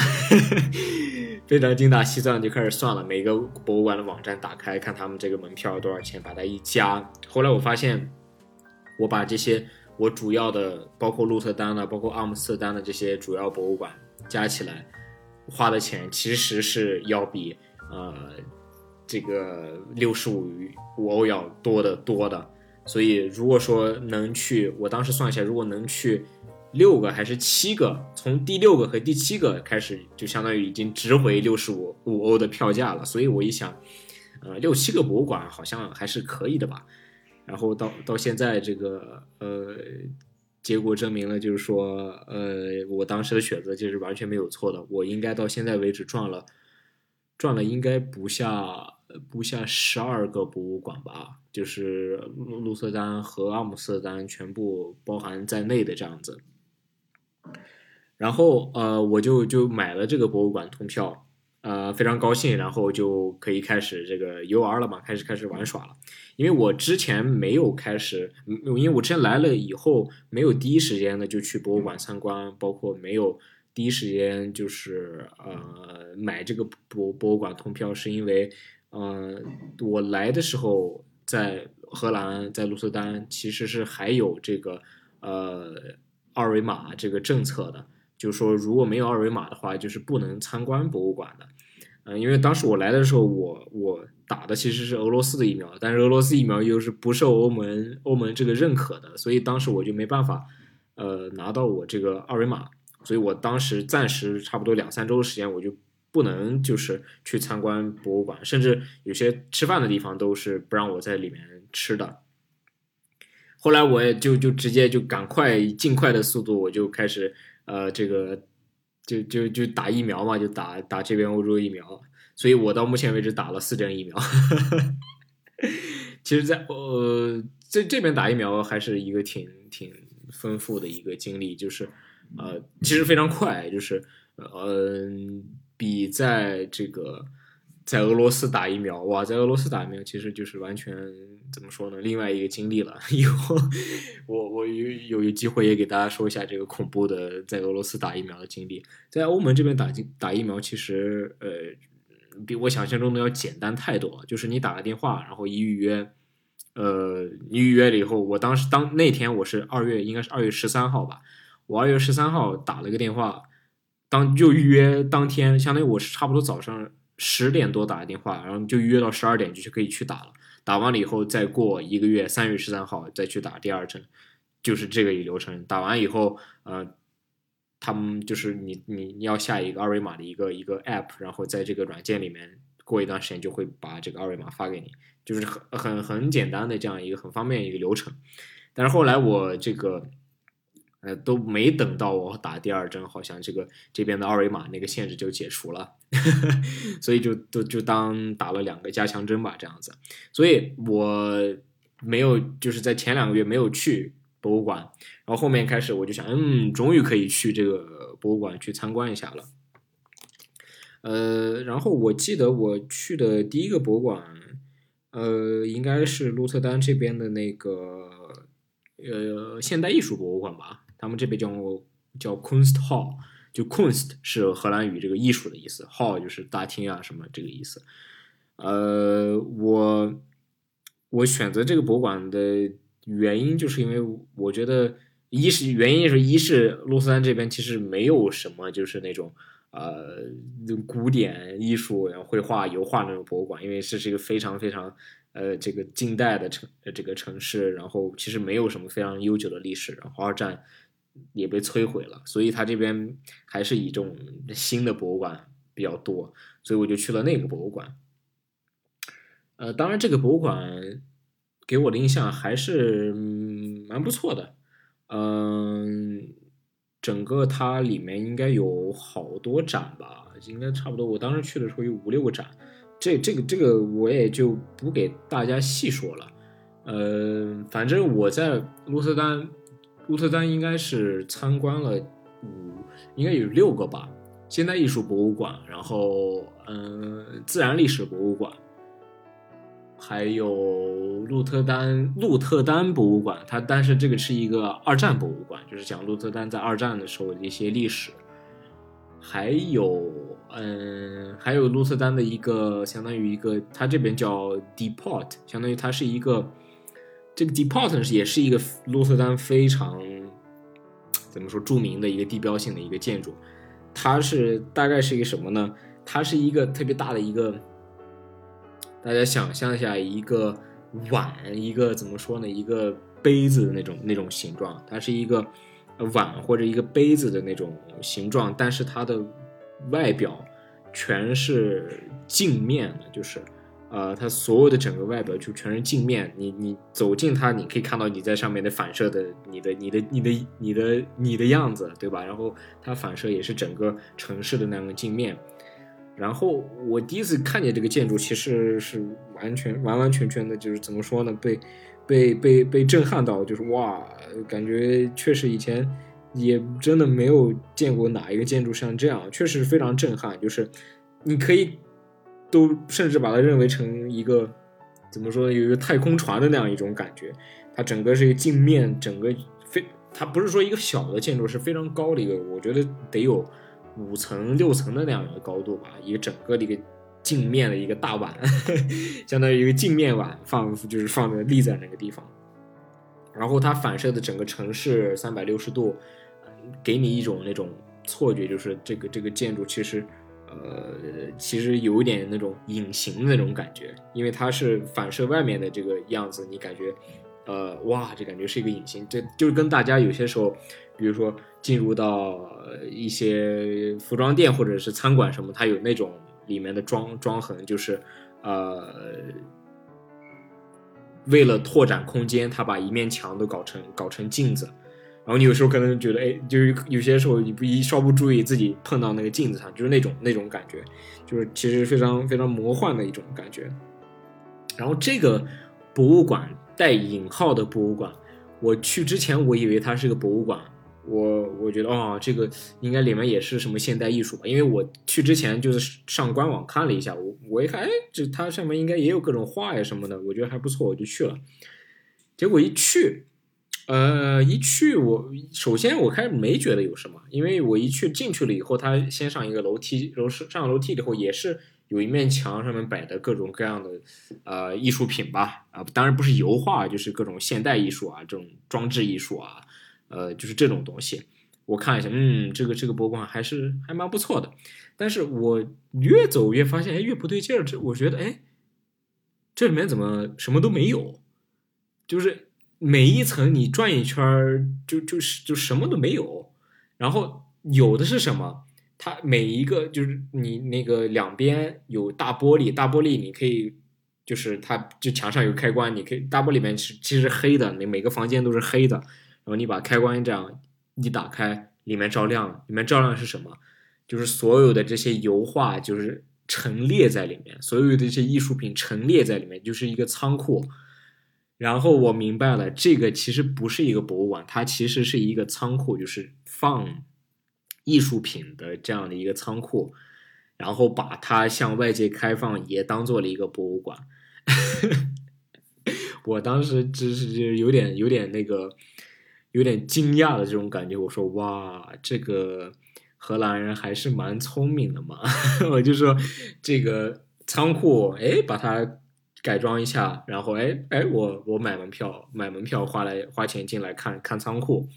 非常精打细算，就开始算了每个博物馆的网站打开，看他们这个门票多少钱，把它一加。后来我发现，我把这些我主要的，包括鹿特丹的，包括阿姆斯特丹的这些主要博物馆加起来，花的钱其实是要比呃这个六十五五欧要多的多的。所以如果说能去，我当时算一下，如果能去。六个还是七个，从第六个和第七个开始，就相当于已经值回六十五五欧的票价了。所以我一想，呃，六七个博物馆好像还是可以的吧。然后到到现在这个呃，结果证明了，就是说，呃，我当时的选择就是完全没有错的。我应该到现在为止赚了赚了应该不下不下十二个博物馆吧，就是鹿鹿特丹和阿姆斯特丹全部包含在内的这样子。然后呃，我就就买了这个博物馆通票。呃，非常高兴，然后就可以开始这个游玩了嘛，开始开始玩耍了。因为我之前没有开始，因为我之前来了以后，没有第一时间的就去博物馆参观，包括没有第一时间就是呃买这个博博物馆通票，是因为呃我来的时候在荷兰，在鹿特丹其实是还有这个呃二维码这个政策的。就是说，如果没有二维码的话，就是不能参观博物馆的。嗯，因为当时我来的时候，我我打的其实是俄罗斯的疫苗，但是俄罗斯疫苗又是不受欧盟欧盟这个认可的，所以当时我就没办法，呃，拿到我这个二维码，所以我当时暂时差不多两三周的时间，我就不能就是去参观博物馆，甚至有些吃饭的地方都是不让我在里面吃的。后来我也就就直接就赶快尽快的速度，我就开始。呃，这个就就就打疫苗嘛，就打打这边欧洲疫苗，所以我到目前为止打了四针疫苗。其实，在呃这这边打疫苗还是一个挺挺丰富的一个经历，就是呃其实非常快，就是呃比在这个。在俄罗斯打疫苗，哇，在俄罗斯打疫苗其实就是完全怎么说呢？另外一个经历了。以后我我有有有机会也给大家说一下这个恐怖的在俄罗斯打疫苗的经历。在欧盟这边打打疫苗，其实呃比我想象中的要简单太多。就是你打个电话，然后一预约，呃，你预约了以后，我当时当那天我是二月，应该是二月十三号吧，我二月十三号打了个电话，当就预约当天，相当于我是差不多早上。十点多打的电话，然后就预约到十二点就可以去打了。打完了以后，再过一个月，三月十三号再去打第二针，就是这个流程。打完以后，呃，他们就是你你你要下一个二维码的一个一个 app，然后在这个软件里面，过一段时间就会把这个二维码发给你，就是很很很简单的这样一个很方便一个流程。但是后来我这个。呃，都没等到我打第二针，好像这个这边的二维码那个限制就解除了，所以就都就当打了两个加强针吧，这样子。所以我没有就是在前两个月没有去博物馆，然后后面开始我就想，嗯，终于可以去这个博物馆去参观一下了。呃，然后我记得我去的第一个博物馆，呃，应该是鹿特丹这边的那个呃现代艺术博物馆吧。他们这边叫叫 Kunst Hall，就 Kunst 是荷兰语这个艺术的意思，Hall 就是大厅啊什么这个意思。呃，我我选择这个博物馆的原因，就是因为我觉得一是原因是一是鹿特丹这边其实没有什么就是那种呃古典艺术然后、绘画、油画那种博物馆，因为这是一个非常非常呃这个近代的城这个城市，然后其实没有什么非常悠久的历史，然后二战。也被摧毁了，所以他这边还是以这种新的博物馆比较多，所以我就去了那个博物馆。呃，当然这个博物馆给我的印象还是蛮不错的。嗯，整个它里面应该有好多展吧，应该差不多。我当时去的时候有五六个展，这这个这个我也就不给大家细说了。呃，反正我在鹿特丹。鹿特丹应该是参观了五，应该有六个吧。现代艺术博物馆，然后嗯，自然历史博物馆，还有鹿特丹鹿特丹博物馆。它但是这个是一个二战博物馆，就是讲鹿特丹在二战的时候的一些历史。还有嗯，还有鹿特丹的一个相当于一个，它这边叫 Depot，相当于它是一个。这个 Depot 也是一个鹿特丹非常怎么说著名的一个地标性的一个建筑，它是大概是一个什么呢？它是一个特别大的一个，大家想象一下一个碗，一个怎么说呢？一个杯子的那种那种形状，它是一个碗或者一个杯子的那种形状，但是它的外表全是镜面的，就是呃，它所有的整个外表就全是镜面。你你走近它，你可以看到你在上面的反射的你的你的你的你的你的样子，对吧？然后它反射也是整个城市的那样的镜面。然后我第一次看见这个建筑，其实是完全完完全全的，就是怎么说呢？被被被被震撼到，就是哇，感觉确实以前也真的没有见过哪一个建筑像这样，确实非常震撼。就是你可以都甚至把它认为成一个怎么说呢？有一个太空船的那样一种感觉。它整个是一个镜面，整个非它不是说一个小的建筑，是非常高的一个，我觉得得有。五层六层的那样一个高度吧，一个整个的一个镜面的一个大碗，相当于一个镜面碗放，就是放着立在那个地方。然后它反射的整个城市三百六十度，给你一种那种错觉，就是这个这个建筑其实，呃，其实有一点那种隐形的那种感觉，因为它是反射外面的这个样子，你感觉，呃，哇，这感觉是一个隐形，这就是跟大家有些时候。比如说进入到一些服装店或者是餐馆什么，它有那种里面的装装痕，就是呃，为了拓展空间，他把一面墙都搞成搞成镜子，然后你有时候可能觉得，哎，就是有些时候你不一稍不注意，自己碰到那个镜子上，就是那种那种感觉，就是其实非常非常魔幻的一种感觉。然后这个博物馆带引号的博物馆，我去之前我以为它是个博物馆。我我觉得哦，这个应该里面也是什么现代艺术吧？因为我去之前就是上官网看了一下，我我一看，哎，这它上面应该也有各种画呀什么的，我觉得还不错，我就去了。结果一去，呃，一去我首先我开始没觉得有什么，因为我一去进去了以后，他先上一个楼梯，楼上上楼梯以后也是有一面墙上面摆的各种各样的呃艺术品吧，啊，当然不是油画，就是各种现代艺术啊，这种装置艺术啊。呃，就是这种东西，我看一下，嗯，这个这个博物馆还是还蛮不错的。但是我越走越发现，哎，越不对劲儿。这我觉得，哎，这里面怎么什么都没有？就是每一层你转一圈儿，就就是就什么都没有。然后有的是什么？它每一个就是你那个两边有大玻璃，大玻璃你可以就是它就墙上有开关，你可以大玻璃里面是其实黑的，你每个房间都是黑的。然后你把开关这样一打开，里面照亮了。里面照亮是什么？就是所有的这些油画，就是陈列在里面，所有的这些艺术品陈列在里面，就是一个仓库。然后我明白了，这个其实不是一个博物馆，它其实是一个仓库，就是放艺术品的这样的一个仓库。然后把它向外界开放，也当做了一个博物馆。我当时只是就有点有点那个。有点惊讶的这种感觉，我说哇，这个荷兰人还是蛮聪明的嘛。我就说这个仓库，哎，把它改装一下，然后哎哎，我我买门票，买门票花来花钱进来看看仓库。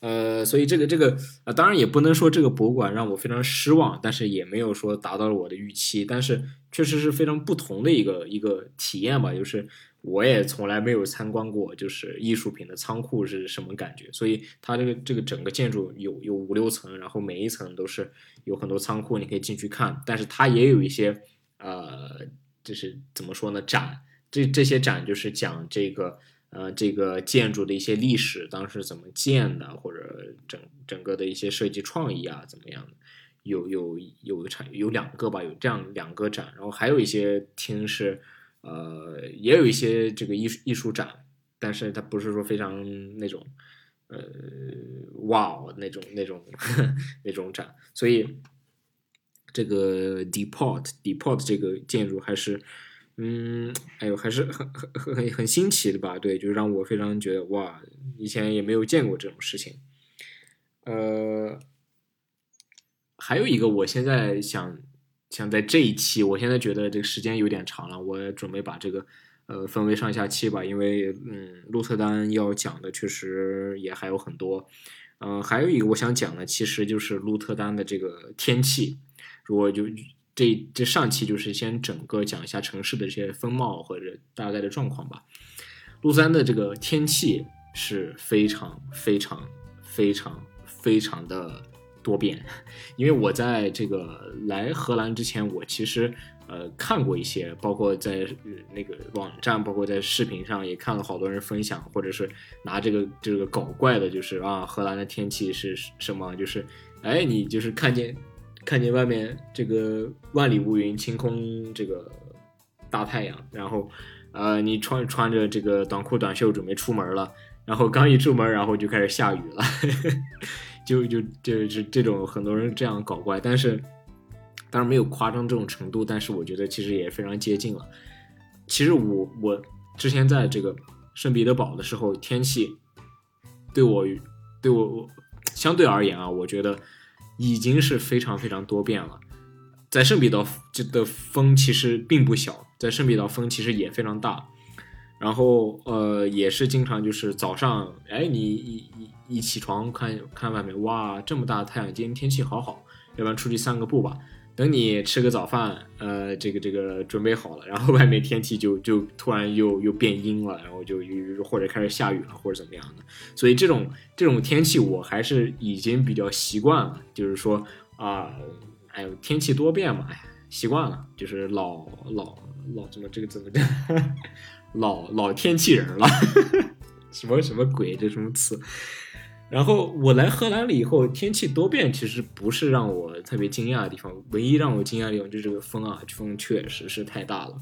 呃，所以这个这个啊，当然也不能说这个博物馆让我非常失望，但是也没有说达到了我的预期，但是确实是非常不同的一个一个体验吧，就是。我也从来没有参观过，就是艺术品的仓库是什么感觉。所以它这个这个整个建筑有有五六层，然后每一层都是有很多仓库，你可以进去看。但是它也有一些呃，就是怎么说呢？展这这些展就是讲这个呃这个建筑的一些历史，当时怎么建的，或者整整个的一些设计创意啊怎么样的。有有有产有两个吧，有这样两个展，然后还有一些厅是。呃，也有一些这个艺术艺术展，但是它不是说非常那种，呃，哇哦那种那种 那种展，所以这个 depot depot 这个建筑还是，嗯，哎呦，还是很很很很新奇的吧？对，就让我非常觉得哇，以前也没有见过这种事情。呃，还有一个，我现在想。想在这一期，我现在觉得这个时间有点长了，我准备把这个呃分为上下期吧，因为嗯，鹿特丹要讲的确实也还有很多，嗯，还有一个我想讲的，其实就是鹿特丹的这个天气。如果就这这上期就是先整个讲一下城市的这些风貌或者大概的状况吧。鹿三的这个天气，是非常非常非常非常的多变，因为我在这个来荷兰之前，我其实呃看过一些，包括在那个网站，包括在视频上也看了好多人分享，或者是拿这个这个搞怪的，就是啊荷兰的天气是什么，就是哎你就是看见看见外面这个万里无云，晴空这个大太阳，然后呃你穿穿着这个短裤短袖准备出门了。然后刚一出门，然后就开始下雨了，就就就是这种很多人这样搞怪，但是当然没有夸张这种程度，但是我觉得其实也非常接近了。其实我我之前在这个圣彼得堡的时候，天气对我对我相对而言啊，我觉得已经是非常非常多变了。在圣彼得这的风其实并不小，在圣彼得风其实也非常大。然后呃，也是经常就是早上，哎，你一一一起床看看外面，哇，这么大的太阳，今天天气好好，要不然出去散个步吧。等你吃个早饭，呃，这个这个准备好了，然后外面天气就就突然又又变阴了，然后就又或者开始下雨了，或者怎么样的。所以这种这种天气我还是已经比较习惯了，就是说啊，哎呦，天气多变嘛，哎，习惯了，就是老老老怎么这个怎么的。老老天气人了，什么什么鬼？这什么词？然后我来荷兰了以后，天气多变，其实不是让我特别惊讶的地方。唯一让我惊讶的地方就是这个风啊，风确实是太大了。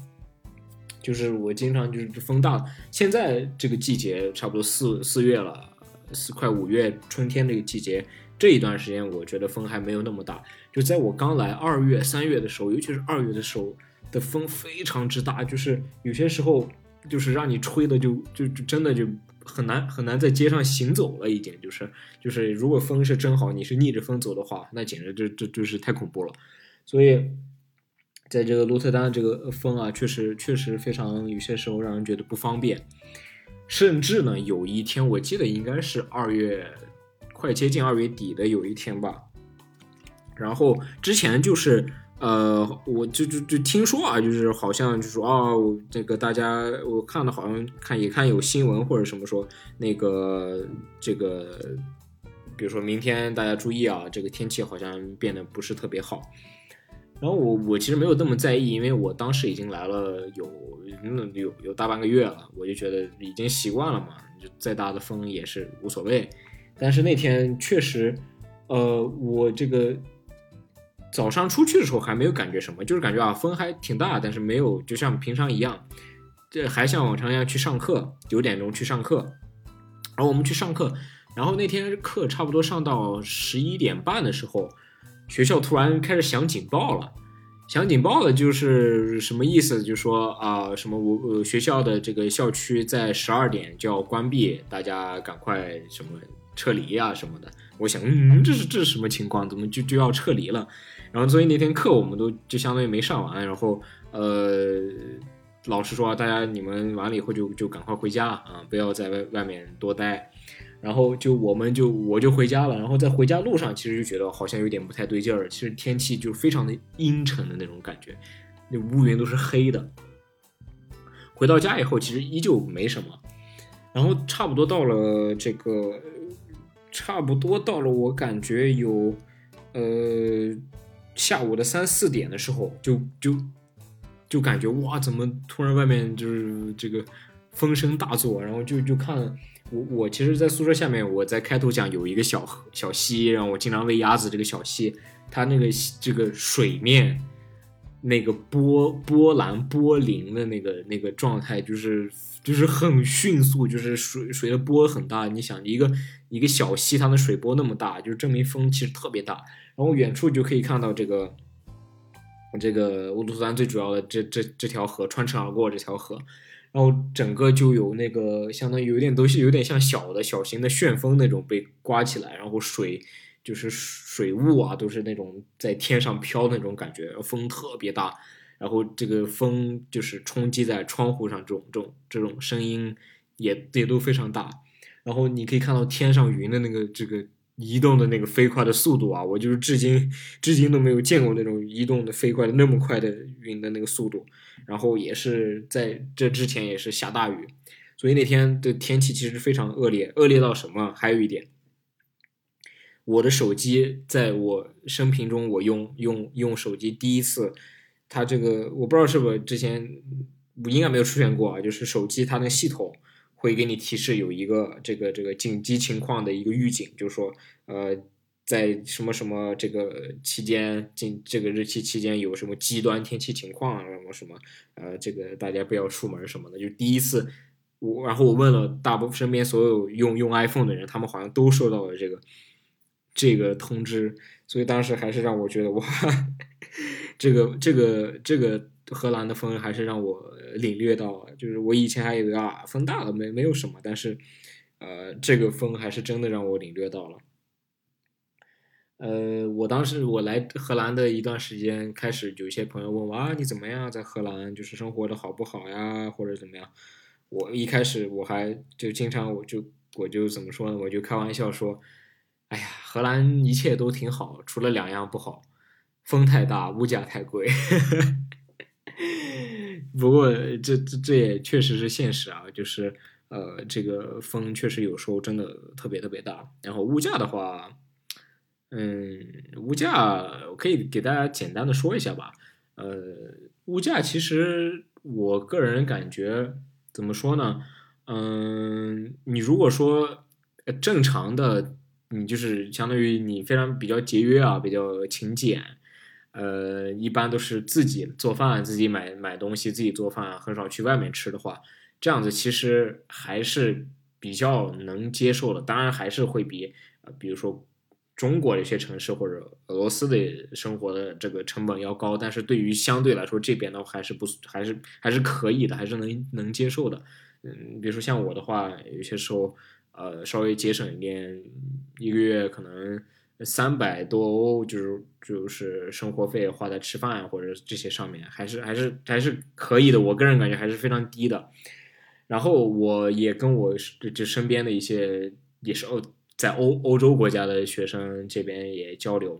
就是我经常就是风大。现在这个季节差不多四四月了，四快五月，春天这个季节，这一段时间我觉得风还没有那么大。就在我刚来二月、三月的时候，尤其是二月的时候的风非常之大，就是有些时候。就是让你吹的就就就真的就很难很难在街上行走了，已经就是就是如果风是正好你是逆着风走的话，那简直就就就是太恐怖了。所以在这个鹿特丹这个风啊，确实确实非常有些时候让人觉得不方便。甚至呢，有一天我记得应该是二月快接近二月底的有一天吧，然后之前就是。呃，我就就就听说啊，就是好像就说哦，这个大家我看的好像看也看有新闻或者什么说那个这个，比如说明天大家注意啊，这个天气好像变得不是特别好。然后我我其实没有那么在意，因为我当时已经来了有那有有大半个月了，我就觉得已经习惯了嘛，就再大的风也是无所谓。但是那天确实，呃，我这个。早上出去的时候还没有感觉什么，就是感觉啊风还挺大，但是没有就像平常一样，这还像往常一样去上课，九点钟去上课，然后我们去上课，然后那天课差不多上到十一点半的时候，学校突然开始响警报了，响警报了就是什么意思？就说啊什么我呃学校的这个校区在十二点就要关闭，大家赶快什么撤离啊什么的。我想嗯这是这是什么情况？怎么就就要撤离了？然后所以那天课我们都就相当于没上完，然后呃，老师说大家你们完了以后就就赶快回家啊，不要在外外面多待。然后就我们就我就回家了。然后在回家路上其实就觉得好像有点不太对劲儿，其实天气就非常的阴沉的那种感觉，那乌云都是黑的。回到家以后其实依旧没什么，然后差不多到了这个，差不多到了我感觉有呃。下午的三四点的时候，就就就感觉哇，怎么突然外面就是这个风声大作，然后就就看我我其实，在宿舍下面，我在开头讲有一个小河小溪，然后我经常喂鸭子。这个小溪，它那个这个水面那个波波澜波粼的那个那个状态，就是就是很迅速，就是水水的波很大。你想一个一个小溪，它的水波那么大，就是证明风其实特别大。然后远处就可以看到这个，这个乌鲁斯丹最主要的这这这条河穿城而过这条河，然后整个就有那个相当于有点东西，有点像小的小型的旋风那种被刮起来，然后水就是水雾啊，都是那种在天上飘那种感觉，风特别大，然后这个风就是冲击在窗户上，这种这种这种声音也也都非常大，然后你可以看到天上云的那个这个。移动的那个飞快的速度啊，我就是至今至今都没有见过那种移动的飞快的那么快的云的那个速度。然后也是在这之前也是下大雨，所以那天的天气其实非常恶劣，恶劣到什么？还有一点，我的手机在我生平中，我用用用手机第一次，它这个我不知道是不是之前应该没有出现过啊，就是手机它那系统会给你提示有一个这个这个紧急情况的一个预警，就是说呃。在什么什么这个期间，近这个日期期间有什么极端天气情况啊，什么什么，呃，这个大家不要出门什么的。就第一次，我然后我问了大部分身边所有用用 iPhone 的人，他们好像都收到了这个这个通知，所以当时还是让我觉得哇，这个这个这个荷兰的风还是让我领略到，就是我以前还以为啊风大了没没有什么，但是呃这个风还是真的让我领略到了。呃，我当时我来荷兰的一段时间，开始有一些朋友问我啊，你怎么样，在荷兰就是生活的好不好呀，或者怎么样？我一开始我还就经常我就我就怎么说呢？我就开玩笑说，哎呀，荷兰一切都挺好，除了两样不好，风太大，物价太贵。不过这这这也确实是现实啊，就是呃，这个风确实有时候真的特别特别大，然后物价的话。嗯，物价我可以给大家简单的说一下吧。呃，物价其实我个人感觉怎么说呢？嗯，你如果说正常的，你就是相当于你非常比较节约啊，比较勤俭，呃，一般都是自己做饭，自己买买东西，自己做饭，很少去外面吃的话，这样子其实还是比较能接受的。当然还是会比呃，比如说。中国的一些城市或者俄罗斯的生活的这个成本要高，但是对于相对来说这边的话还是不还是还是可以的，还是能能接受的。嗯，比如说像我的话，有些时候呃稍微节省一点，一个月可能三百多欧，就是就是生活费花在吃饭或者这些上面，还是还是还是可以的。我个人感觉还是非常低的。然后我也跟我这身边的一些也是欧。在欧欧洲国家的学生这边也交流，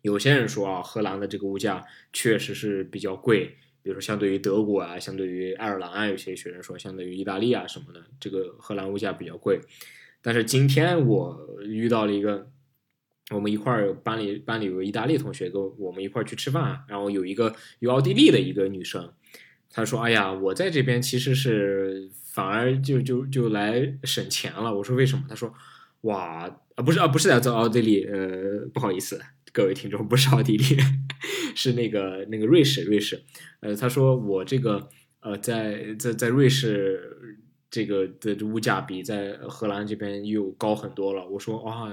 有些人说啊，荷兰的这个物价确实是比较贵，比如说相对于德国啊，相对于爱尔兰啊，有些学生说相对于意大利啊什么的，这个荷兰物价比较贵。但是今天我遇到了一个，我们一块儿班里班里有个意大利同学跟我们一块儿去吃饭，然后有一个有奥地利的一个女生，她说：“哎呀，我在这边其实是反而就就就来省钱了。”我说：“为什么？”她说。哇啊不是啊不是来自奥地利呃不好意思各位听众不是奥地利 是那个那个瑞士瑞士呃她说我这个呃在在在瑞士这个的物价比在荷兰这边又高很多了我说啊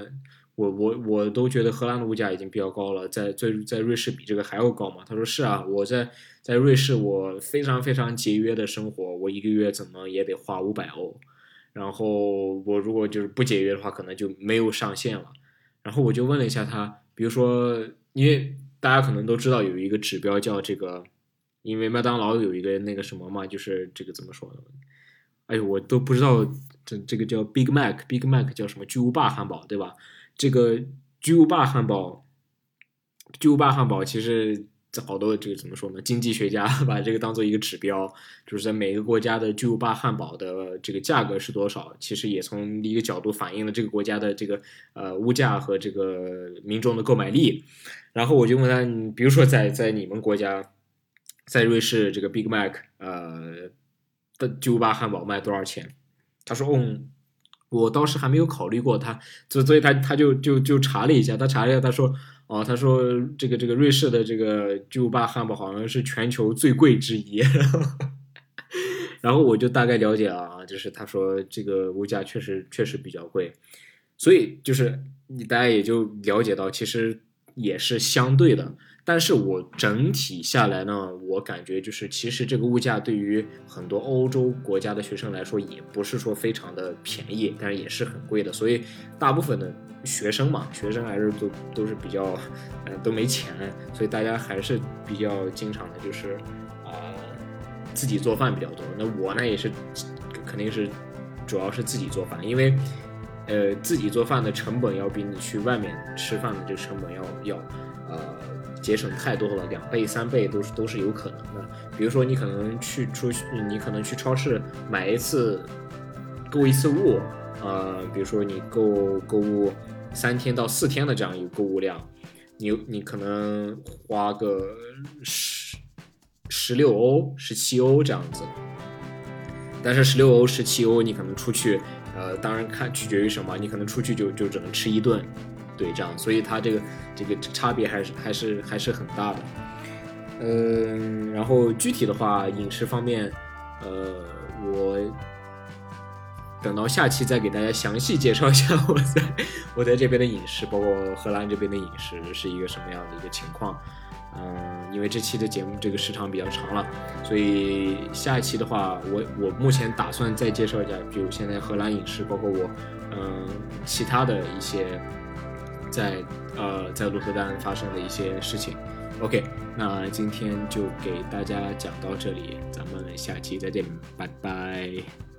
我我我都觉得荷兰的物价已经比较高了在在在瑞士比这个还要高嘛他说是啊我在在瑞士我非常非常节约的生活我一个月怎么也得花五百欧。然后我如果就是不节约的话，可能就没有上限了。然后我就问了一下他，比如说，因为大家可能都知道有一个指标叫这个，因为麦当劳有一个那个什么嘛，就是这个怎么说呢？哎呦，我都不知道这这个叫 Big Mac，Big Mac 叫什么巨无霸汉堡，对吧？这个巨无霸汉堡，巨无霸汉堡其实。好多这个怎么说呢？经济学家 把这个当做一个指标，就是在每个国家的巨无霸汉堡的这个价格是多少，其实也从一个角度反映了这个国家的这个呃物价和这个民众的购买力。然后我就问他，比如说在在你们国家，在瑞士这个 Big Mac 呃的巨无霸汉堡卖多少钱？他说，嗯，我当时还没有考虑过，他所所以他他就就就查了一下，他查了一下，他说。哦，他说这个这个瑞士的这个巨无霸汉堡好像是全球最贵之一，然后我就大概了解了啊，就是他说这个物价确实确实比较贵，所以就是你大家也就了解到其实也是相对的。但是我整体下来呢，我感觉就是其实这个物价对于很多欧洲国家的学生来说，也不是说非常的便宜，但是也是很贵的。所以大部分的学生嘛，学生还是都都是比较，呃，都没钱，所以大家还是比较经常的，就是啊，自己做饭比较多。那我呢也是，肯定是主要是自己做饭，因为呃，自己做饭的成本要比你去外面吃饭的这个成本要要。呃节省太多了，两倍三倍都是都是有可能的。比如说你可能去出去，你可能去超市买一次购一次物，呃，比如说你购购物三天到四天的这样一个购物量，你你可能花个十十六欧、十七欧这样子。但是十六欧、十七欧，你可能出去，呃，当然看取决于什么，你可能出去就就只能吃一顿，对，这样，所以它这个这个差别还是还是还是很大的。嗯，然后具体的话，饮食方面，呃，我等到下期再给大家详细介绍一下我在我在这边的饮食，包括荷兰这边的饮食是一个什么样的一个情况。嗯，因为这期的节目这个时长比较长了，所以下一期的话，我我目前打算再介绍一下，比如现在荷兰影视，包括我嗯其他的一些在呃在鹿特丹发生的一些事情。OK，那今天就给大家讲到这里，咱们下期再见，拜拜。